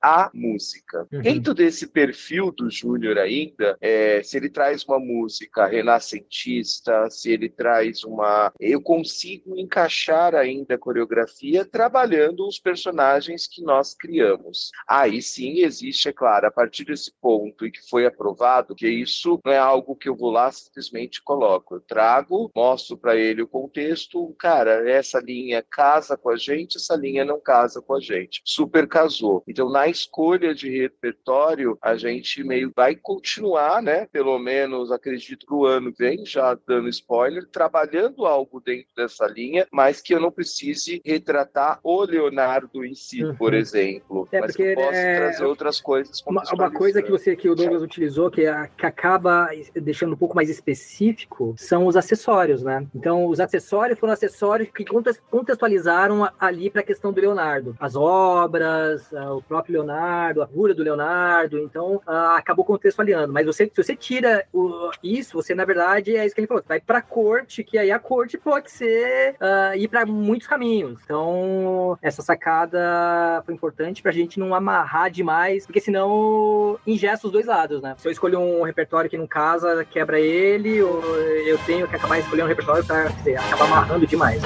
a música. Uhum. Dentro desse perfil do Júnior ainda, é, se ele traz uma música renascentista, se ele traz uma. Eu consigo encaixar ainda a coreografia trabalhando os personagens que nós criamos. Aí sim existe, é claro, a partir desse ponto e que foi aprovado, que isso não é algo que eu vou lá simplesmente coloco. Eu trago, mostro para ele o contexto, cara, essa linha casa com a gente, essa linha não casa com a gente. Super casou. Então, na escolha de repertório, a gente meio vai continuar, né? Pelo menos acredito que o ano vem, já dando spoiler, trabalhando algo dentro dessa linha, mas que eu não precise retratar o Leonardo em si, uhum. por exemplo. É, mas que eu posso é... trazer outras coisas. Uma, uma coisa que você que o Douglas utilizou, que, é, que acaba deixando um pouco mais específico, são os acessórios, né? Então, os acessórios foram acessórios que contextualizaram ali para a questão do Leonardo. As obras, o próprio Leonardo, a figura do Leonardo, então acabou contextualizando. Mas você, se você tira o, isso, você na verdade é isso que ele falou, vai para corte, que aí a corte pode ser uh, ir para muitos caminhos. Então, essa sacada foi importante para a gente não amarrar demais, porque senão ingesta os dois lados, né? Se eu escolher um repertório que não casa, quebra ele, ou eu tenho que acabar escolhendo um repertório para acabar amarrando demais.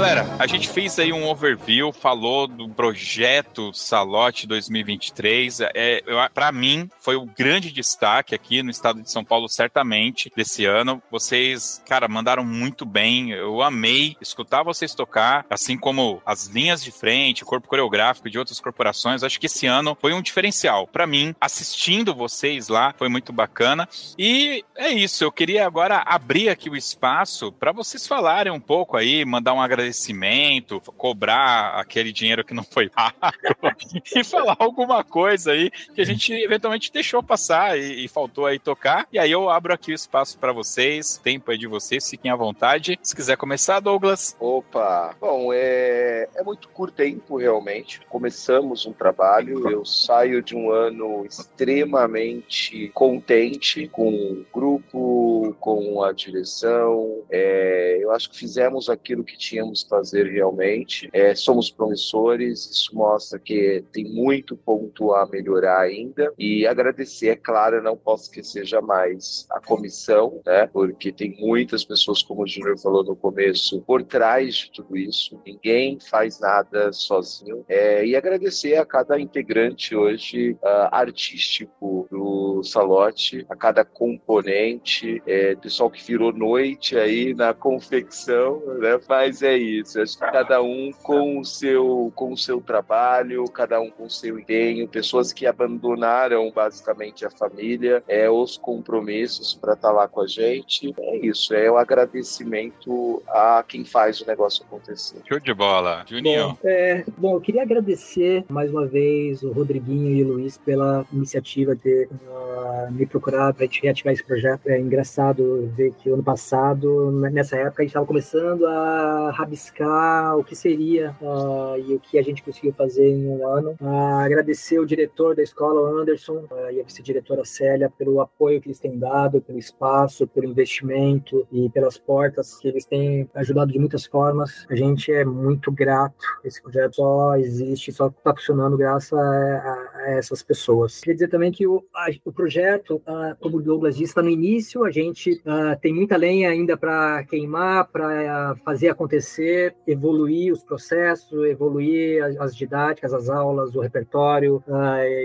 Galera, a gente fez aí um overview, falou do projeto Salote 2023. É, para mim, foi o grande destaque aqui no estado de São Paulo, certamente, desse ano. Vocês, cara, mandaram muito bem. Eu amei escutar vocês tocar, assim como as linhas de frente, o corpo coreográfico de outras corporações. Acho que esse ano foi um diferencial. Para mim, assistindo vocês lá, foi muito bacana. E é isso. Eu queria agora abrir aqui o espaço para vocês falarem um pouco aí, mandar um agradecimento agradecimento, cobrar aquele dinheiro que não foi pago [LAUGHS] e falar alguma coisa aí que a gente eventualmente deixou passar e, e faltou aí tocar. E aí eu abro aqui o espaço para vocês, tempo aí de vocês, fiquem à vontade. Se quiser começar, Douglas. Opa, bom, é, é muito curto tempo realmente. Começamos um trabalho, eu saio de um ano extremamente contente com o grupo, com a direção. É, eu acho que fizemos aquilo que tínhamos fazer realmente. É, somos promissores, isso mostra que tem muito ponto a melhorar ainda. E agradecer, é claro, não posso esquecer jamais a comissão, né? Porque tem muitas pessoas, como o Júnior falou no começo, por trás de tudo isso. Ninguém faz nada sozinho. É, e agradecer a cada integrante hoje uh, artístico do Salote, a cada componente, é, pessoal que virou noite aí na confecção, né? Mas é isso. Acho que cada um com o seu, com o seu trabalho, cada um com o seu empenho, pessoas que abandonaram basicamente a família, é, os compromissos para estar tá lá com a gente. É isso, é o agradecimento a quem faz o negócio acontecer. Show de bola. Juninho. Bom, é, bom eu queria agradecer mais uma vez o Rodriguinho e o Luiz pela iniciativa de uh, me procurar para reativar esse projeto. É engraçado engraçado ver que ano passado, nessa época, a gente estava começando a rabiscar o que seria uh, e o que a gente conseguiu fazer em um ano. Uh, agradecer o diretor da escola, o Anderson, uh, e a vice-diretora Célia, pelo apoio que eles têm dado, pelo espaço, pelo investimento e pelas portas que eles têm ajudado de muitas formas. A gente é muito grato. Esse projeto só existe, só está funcionando graças a, a, a, essas pessoas. Queria dizer também que o, a, o projeto, como o Douglas disse, está no início. A gente tem muita lenha ainda para queimar, para fazer acontecer, evoluir os processos, evoluir as, as didáticas, as aulas, o repertório.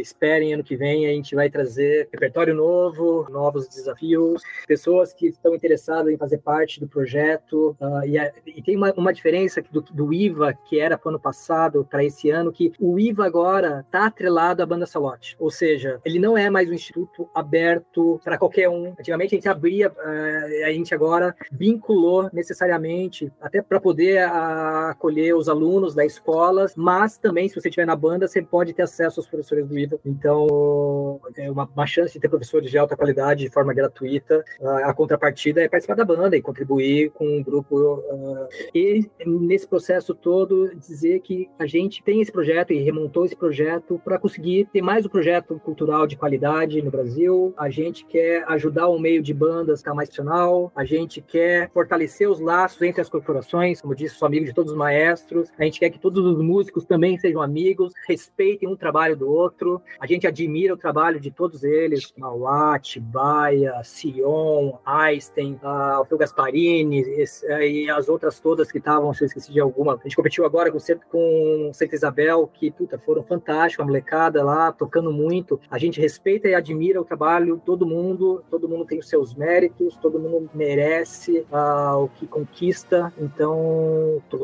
esperem ano que vem a gente vai trazer repertório novo, novos desafios, pessoas que estão interessadas em fazer parte do projeto. E, e, tem uma, uma diferença do, do IVA que era para o ano passado para esse ano, que o IVA agora está atrelado à banda Salote. Ou seja, ele não é mais um instituto aberto para qualquer um. Antigamente a gente abria, eh, a gente agora vinculou necessariamente, até para poder acolher os alunos da escola, mas também, se você estiver na banda, você pode ter acesso aos professores do IVA. Então, é uma, uma chance de ter professores de alta qualidade de forma gratuita. A contrapartida é participar da banda e contribuir com um grupo. Eh, e nesse processo todo, dizer que a gente tem esse projeto e remontou esse projeto para conseguir ter mais um projeto cultural de qualidade no Brasil. A gente quer ajudar o meio de bandas a ficar mais profissional. A gente quer fortalecer os laços entre as corporações, como disse, sou amigo de todos os maestros. A gente quer que todos os músicos também sejam amigos, respeitem um trabalho do outro. A gente admira o trabalho de todos eles, Mauá, Tibaia, Sion, Einstein, o Phil Gasparini esse, uh, e as outras todas que estavam, se eu esqueci de alguma. A gente competiu agora com, com Santa Isabel, que, puta, foram fantásticos, a molecada lá, tocando muito. A gente respeita e admira o trabalho, todo mundo, todo mundo tem os seus méritos, todo mundo merece uh, o que conquista, então,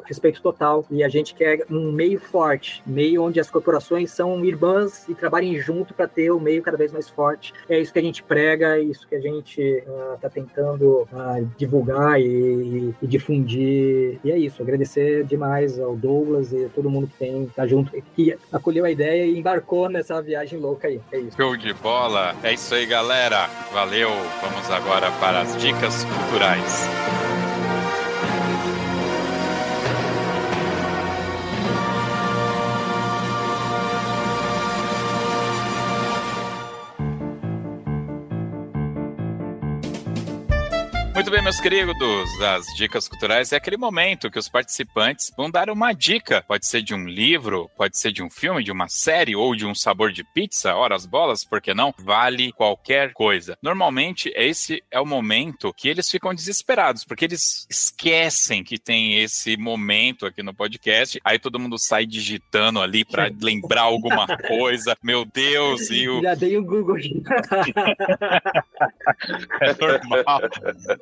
respeito total. E a gente quer um meio forte, meio onde as corporações são irmãs e trabalhem junto para ter o um meio cada vez mais forte. É isso que a gente prega, é isso que a gente está uh, tentando uh, divulgar e, e, difundir. E é isso, agradecer demais ao Douglas e a todo mundo que tem, tá junto, que acolheu a ideia e embarcou nessa viagem louca aí. É isso. Show de bola. É isso aí, galera. Valeu. Vamos agora para as dicas culturais. Muito bem, meus queridos, as dicas culturais é aquele momento que os participantes vão dar uma dica. Pode ser de um livro, pode ser de um filme, de uma série ou de um sabor de pizza, horas bolas, por que não? Vale qualquer coisa. Normalmente, esse é o momento que eles ficam desesperados, porque eles esquecem que tem esse momento aqui no podcast. Aí todo mundo sai digitando ali para [LAUGHS] lembrar alguma coisa. Meu Deus, e o. Já dei o Google. [LAUGHS] é normal.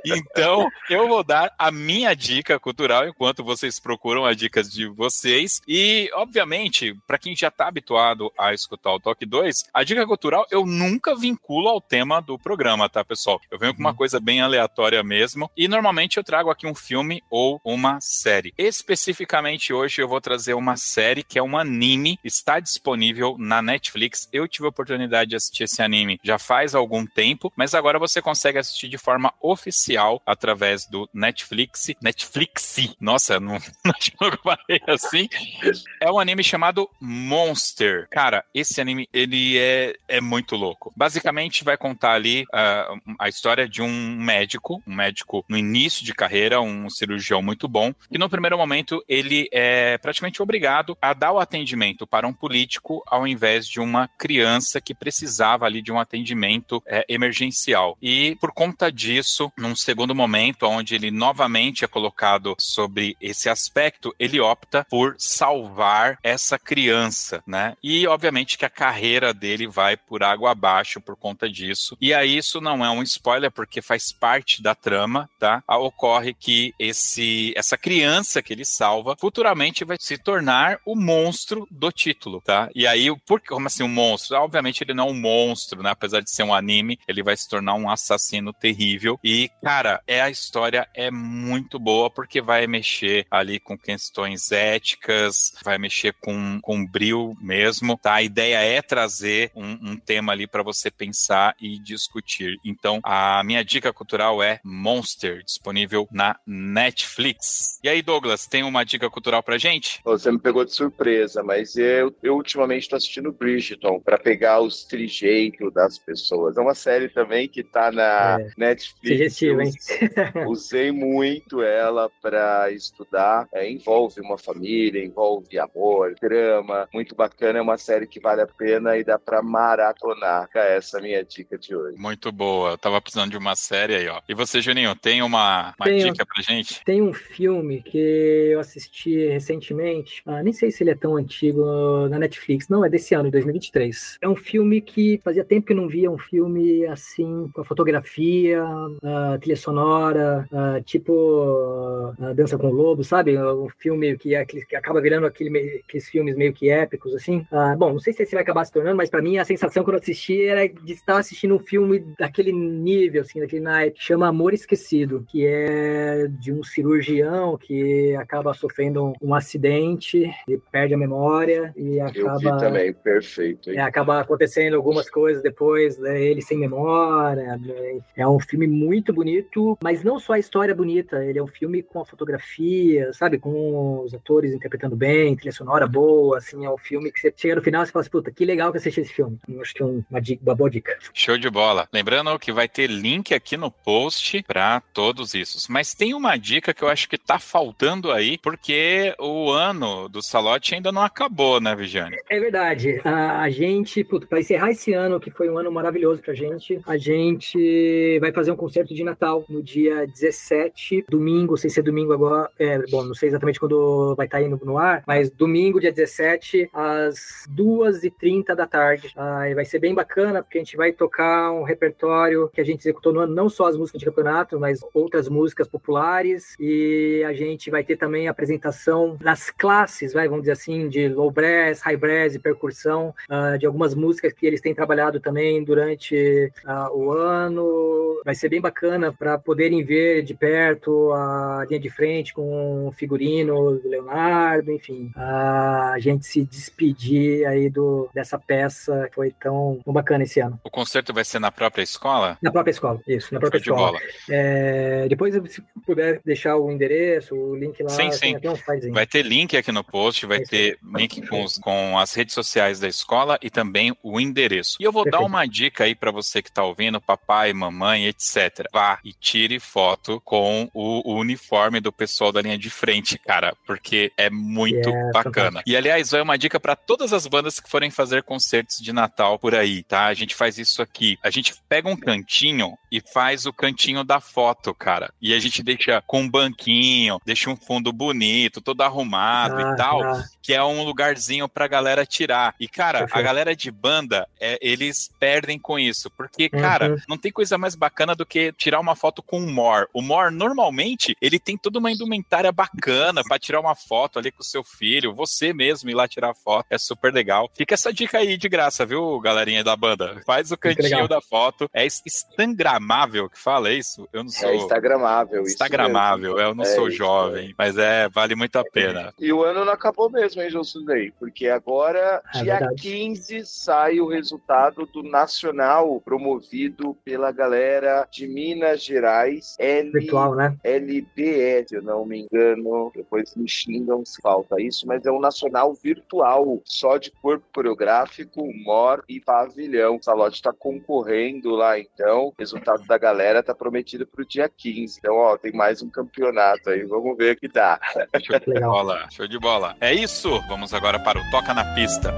[LAUGHS] Então, eu vou dar a minha dica cultural enquanto vocês procuram as dicas de vocês. E, obviamente, para quem já está habituado a escutar o Toque 2, a dica cultural eu nunca vinculo ao tema do programa, tá, pessoal? Eu venho com uma uhum. coisa bem aleatória mesmo. E normalmente eu trago aqui um filme ou uma série. Especificamente hoje eu vou trazer uma série que é um anime, está disponível na Netflix. Eu tive a oportunidade de assistir esse anime já faz algum tempo, mas agora você consegue assistir de forma oficial oficial através do Netflix. Netflix, nossa, não, [LAUGHS] não falei assim. É um anime chamado Monster. Cara, esse anime, ele é, é muito louco. Basicamente, vai contar ali uh, a história de um médico, um médico no início de carreira, um cirurgião muito bom, que no primeiro momento ele é praticamente obrigado a dar o atendimento para um político ao invés de uma criança que precisava ali de um atendimento é, emergencial. E por conta disso, num segundo momento, onde ele novamente é colocado sobre esse aspecto, ele opta por salvar essa criança, né? E obviamente que a carreira dele vai por água abaixo por conta disso. E aí isso não é um spoiler porque faz parte da trama, tá? Ocorre que esse essa criança que ele salva futuramente vai se tornar o monstro do título, tá? E aí por como assim um monstro? Obviamente ele não é um monstro, né? Apesar de ser um anime, ele vai se tornar um assassino terrível e cara, cara, é a história é muito boa porque vai mexer ali com questões éticas, vai mexer com, com bril mesmo, tá? A ideia é trazer um, um tema ali para você pensar e discutir. Então, a minha dica cultural é Monster, disponível na Netflix. E aí, Douglas, tem uma dica cultural pra gente? Você me pegou de surpresa, mas eu, eu ultimamente estou assistindo Bridgerton para pegar os trejeitos das pessoas. É uma série também que tá na é, Netflix. Sugestivo, hein? [LAUGHS] Usei muito ela para estudar. É, envolve uma família, envolve amor, drama. Muito bacana, é uma série que vale a pena e dá para maratonar. É essa a minha dica de hoje. Muito boa. Eu tava precisando de uma série aí, ó. E você, Juninho, tem uma, uma tem, dica pra gente? Tem um filme que eu assisti recentemente. Ah, nem sei se ele é tão antigo na Netflix. Não, é desse ano, 2023. É um filme que fazia tempo que não via um filme assim, com a fotografia, a trilha sonora, a, tipo a Dança com o Lobo, sabe? Um filme que, é, que acaba virando aquele, aqueles filmes meio que épicos, assim. Ah, bom, não sei se esse vai acabar se tornando, mas para mim a sensação quando eu assisti era de estar assistindo um filme daquele nível, assim, daquele naipe, chama Amor Esquecido, que é de um cirurgião que acaba sofrendo um, um acidente, e perde a memória e acaba... Eu vi também, perfeito. É, acaba acontecendo algumas coisas depois, né, ele sem memória. Né, é um filme muito bonito, mas não só a história é bonita, ele é um filme com a fotografia, sabe, com os atores interpretando bem, trilha sonora boa, assim, é um filme que você chega no final e fala assim, puta, que legal que eu assisti esse filme. Eu acho que é uma, dica, uma boa dica. Show de bola. Lembrando que vai ter link aqui no post para todos isso. Mas tem uma dica que eu acho que tá faltando aí, porque o ano do Salote ainda não acabou, né, Vigiane? É verdade. A, a gente, para encerrar esse ano, que foi um ano maravilhoso pra gente, a gente vai fazer um concerto de Natal no dia 17, domingo, sem ser domingo agora, é, bom, não sei exatamente quando vai estar tá indo no ar, mas domingo, dia 17, às 2h30 da tarde. Ah, vai ser bem bacana, porque a gente vai tocar um repertório que a gente executou no ano, não só as músicas de campeonato, mas outras músicas populares, e a gente vai ter também a apresentação das classes, vai, vamos dizer assim, de low brass, high brass e percussão, uh, de algumas músicas que eles têm trabalhado também durante uh, o ano. Vai ser bem bacana para poderem ver de perto a linha de frente com o figurino do Leonardo, enfim, a gente se despedir aí do, dessa peça que foi tão, tão bacana esse ano. O concerto vai ser na própria escola? Na própria escola, isso, na própria escola. De é, depois, se puder deixar o endereço, o link lá. Sim, sim. Um vai ter link aqui no post, vai é ter link com, os, com, as redes sociais da escola e também o endereço. E eu vou Perfeito. dar uma dica aí para você que está ouvindo, papai, mamãe, etc. Vá e tire foto com o, o, uniforme do pessoal da linha de frente, cara, porque é muito yeah, bacana. Fantástico. E aliás, vai uma dica para todas as bandas que forem fazer concertos de Natal por aí, tá? A gente faz isso aqui. A gente pega um cantinho e faz o cantinho da foto, cara. E a gente deixa com um banquinho, deixa um fundo bonito, todo arrumado ah, e tal, ah. que é um lugarzinho pra galera tirar. E, cara, Perfeito. a galera de banda, é, eles perdem com isso. Porque, uhum. cara, não tem coisa mais bacana do que tirar uma foto com o Mor. O Mor, normalmente, ele tem toda uma indumentária bacana para tirar uma foto ali com o seu filho, você mesmo ir lá tirar foto. É super legal. Fica essa dica aí de graça, viu, galerinha da banda? Faz o cantinho da foto. É instagramável que fala isso? Eu não é sou. É instagramável. Instagramável. Eu não é sou jovem, mas é, vale muito a pena. E o ano não acabou mesmo, hein, Josunei? Porque agora, é dia verdade. 15, sai o resultado do Nacional promovido pela galera de Minas Gerais. L... Virtual, né? LBE, se eu não me engano. Depois me xingam se falta isso, mas é um Nacional virtual, só de corpo coreográfico, humor e pavilhão. O Salote está concorrendo lá, então. O resultado da galera tá prometido para o dia 15. Então, ó, tem mais um campeonato aí. Vamos ver o que dá. Show de bola, show de bola. É isso. Vamos agora para o Toca na Pista.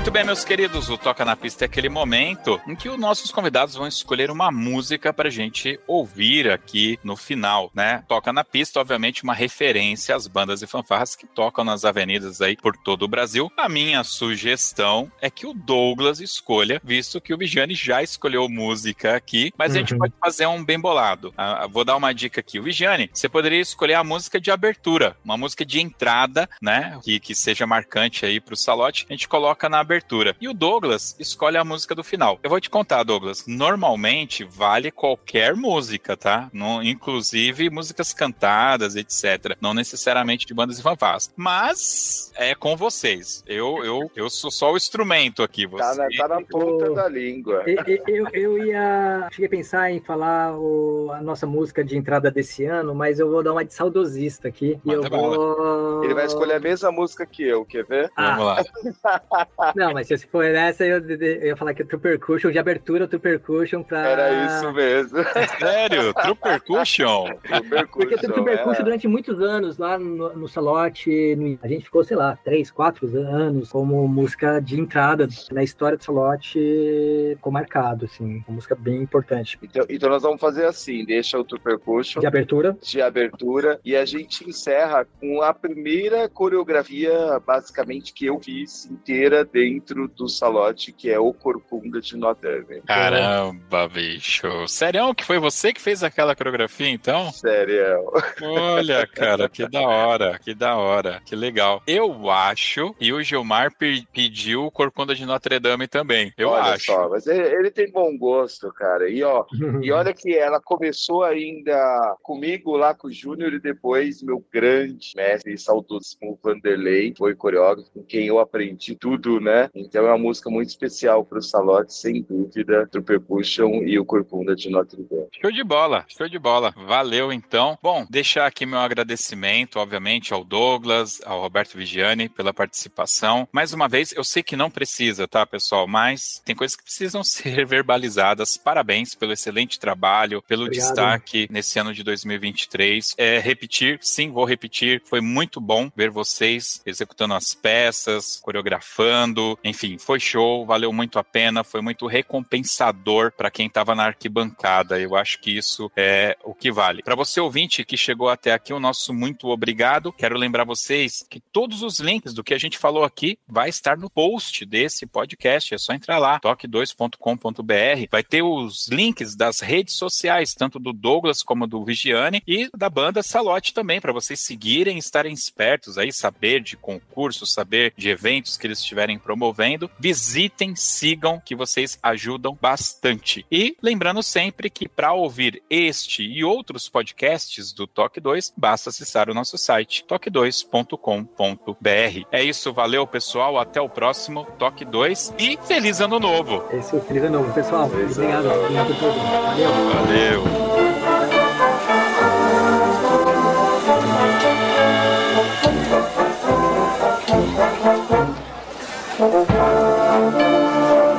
Muito bem, meus queridos, o Toca na Pista é aquele momento em que os nossos convidados vão escolher uma música pra gente ouvir aqui no final, né? Toca na Pista, obviamente, uma referência às bandas e fanfarras que tocam nas avenidas aí por todo o Brasil. A minha sugestão é que o Douglas escolha, visto que o Vigiane já escolheu música aqui, mas uhum. a gente uhum. pode fazer um bem bolado. Ah, vou dar uma dica aqui. O Vigiane, você poderia escolher a música de abertura, uma música de entrada, né? Que, que seja marcante aí pro salote. A gente coloca na abertura. E o Douglas escolhe a música do final. Eu vou te contar, Douglas. Normalmente vale qualquer música, tá? No, inclusive músicas cantadas, etc. Não necessariamente de bandas e fanfarras. Mas é com vocês. Eu, eu, eu sou só o instrumento aqui. Você... Tá, na, tá na ponta da língua. Eu, eu, eu, ia. Cheguei a pensar em falar o, a nossa música de entrada desse ano, mas eu vou dar uma de saudosista aqui. E eu vou... Ele vai escolher a mesma música que eu, quer ver? Ah. Vamos lá. [LAUGHS] [LAUGHS] Não, mas se for essa, eu, eu ia falar que é True Percussion, de abertura, True Percussion pra. Era isso mesmo. Sério? True Percussion? Porque True Percussion, é. durante muitos anos, lá no, no Salote, no, a gente ficou, sei lá, três, quatro anos como música de entrada na história do Salote, ficou marcado, assim, uma música bem importante. Então, então nós vamos fazer assim: deixa o True Percussion. De abertura. De abertura, e a gente encerra com a primeira coreografia, basicamente, que eu fiz inteira dentro do salote, que é o Corcunda de Notre Dame. Caramba, bicho. Sério que foi você que fez aquela coreografia, então? Sério. Olha, cara, que da hora, que da hora, que legal. Eu acho que o Gilmar pediu o Corcunda de Notre Dame também. Eu olha acho. Só, mas ele, ele, tem bom gosto, cara. E ó, e [LAUGHS] olha que ela começou ainda comigo lá com o Júnior e depois meu grande mestre, saudosíssimo Vanderlei, foi coreógrafo com quem eu aprendi tudo, né? Então é uma música muito especial para o Salote, sem dúvida, do Percussion e o Corcunda de Notre Dame. Show de bola, show de bola. Valeu então. Bom, deixar aqui meu agradecimento, obviamente, ao Douglas, ao Roberto Vigiani pela participação. Mais uma vez, eu sei que não precisa, tá, pessoal? Mas tem coisas que precisam [LAUGHS] ser verbalizadas. Parabéns pelo excelente trabalho, pelo Obrigado. destaque nesse ano de 2023. É, repetir, sim, vou repetir. Foi muito bom ver vocês executando as peças, coreografando, enfim, foi show, valeu muito a pena, foi muito recompensador para quem estava na arquibancada. Eu acho que isso é o que vale. Para você ouvinte que chegou até aqui, o nosso muito obrigado. Quero lembrar vocês que todos os links do que a gente falou aqui vai estar no post desse podcast. É só entrar lá, toque2.com.br. Vai ter os links das redes sociais, tanto do Douglas como do Vigiane e da banda Salote também, para vocês seguirem, estarem espertos aí, saber de concursos, saber de eventos que eles estiverem promovendo. Visitem, sigam, que vocês ajudam bastante. E lembrando sempre que para ouvir este e outros podcasts do Toque 2, basta acessar o nosso site toque2.com.br. É isso, valeu pessoal, até o próximo Toque 2 e feliz ano novo. É isso, feliz ano novo, pessoal. Feliz obrigado, obrigado por tudo. Valeu. Valeu. You.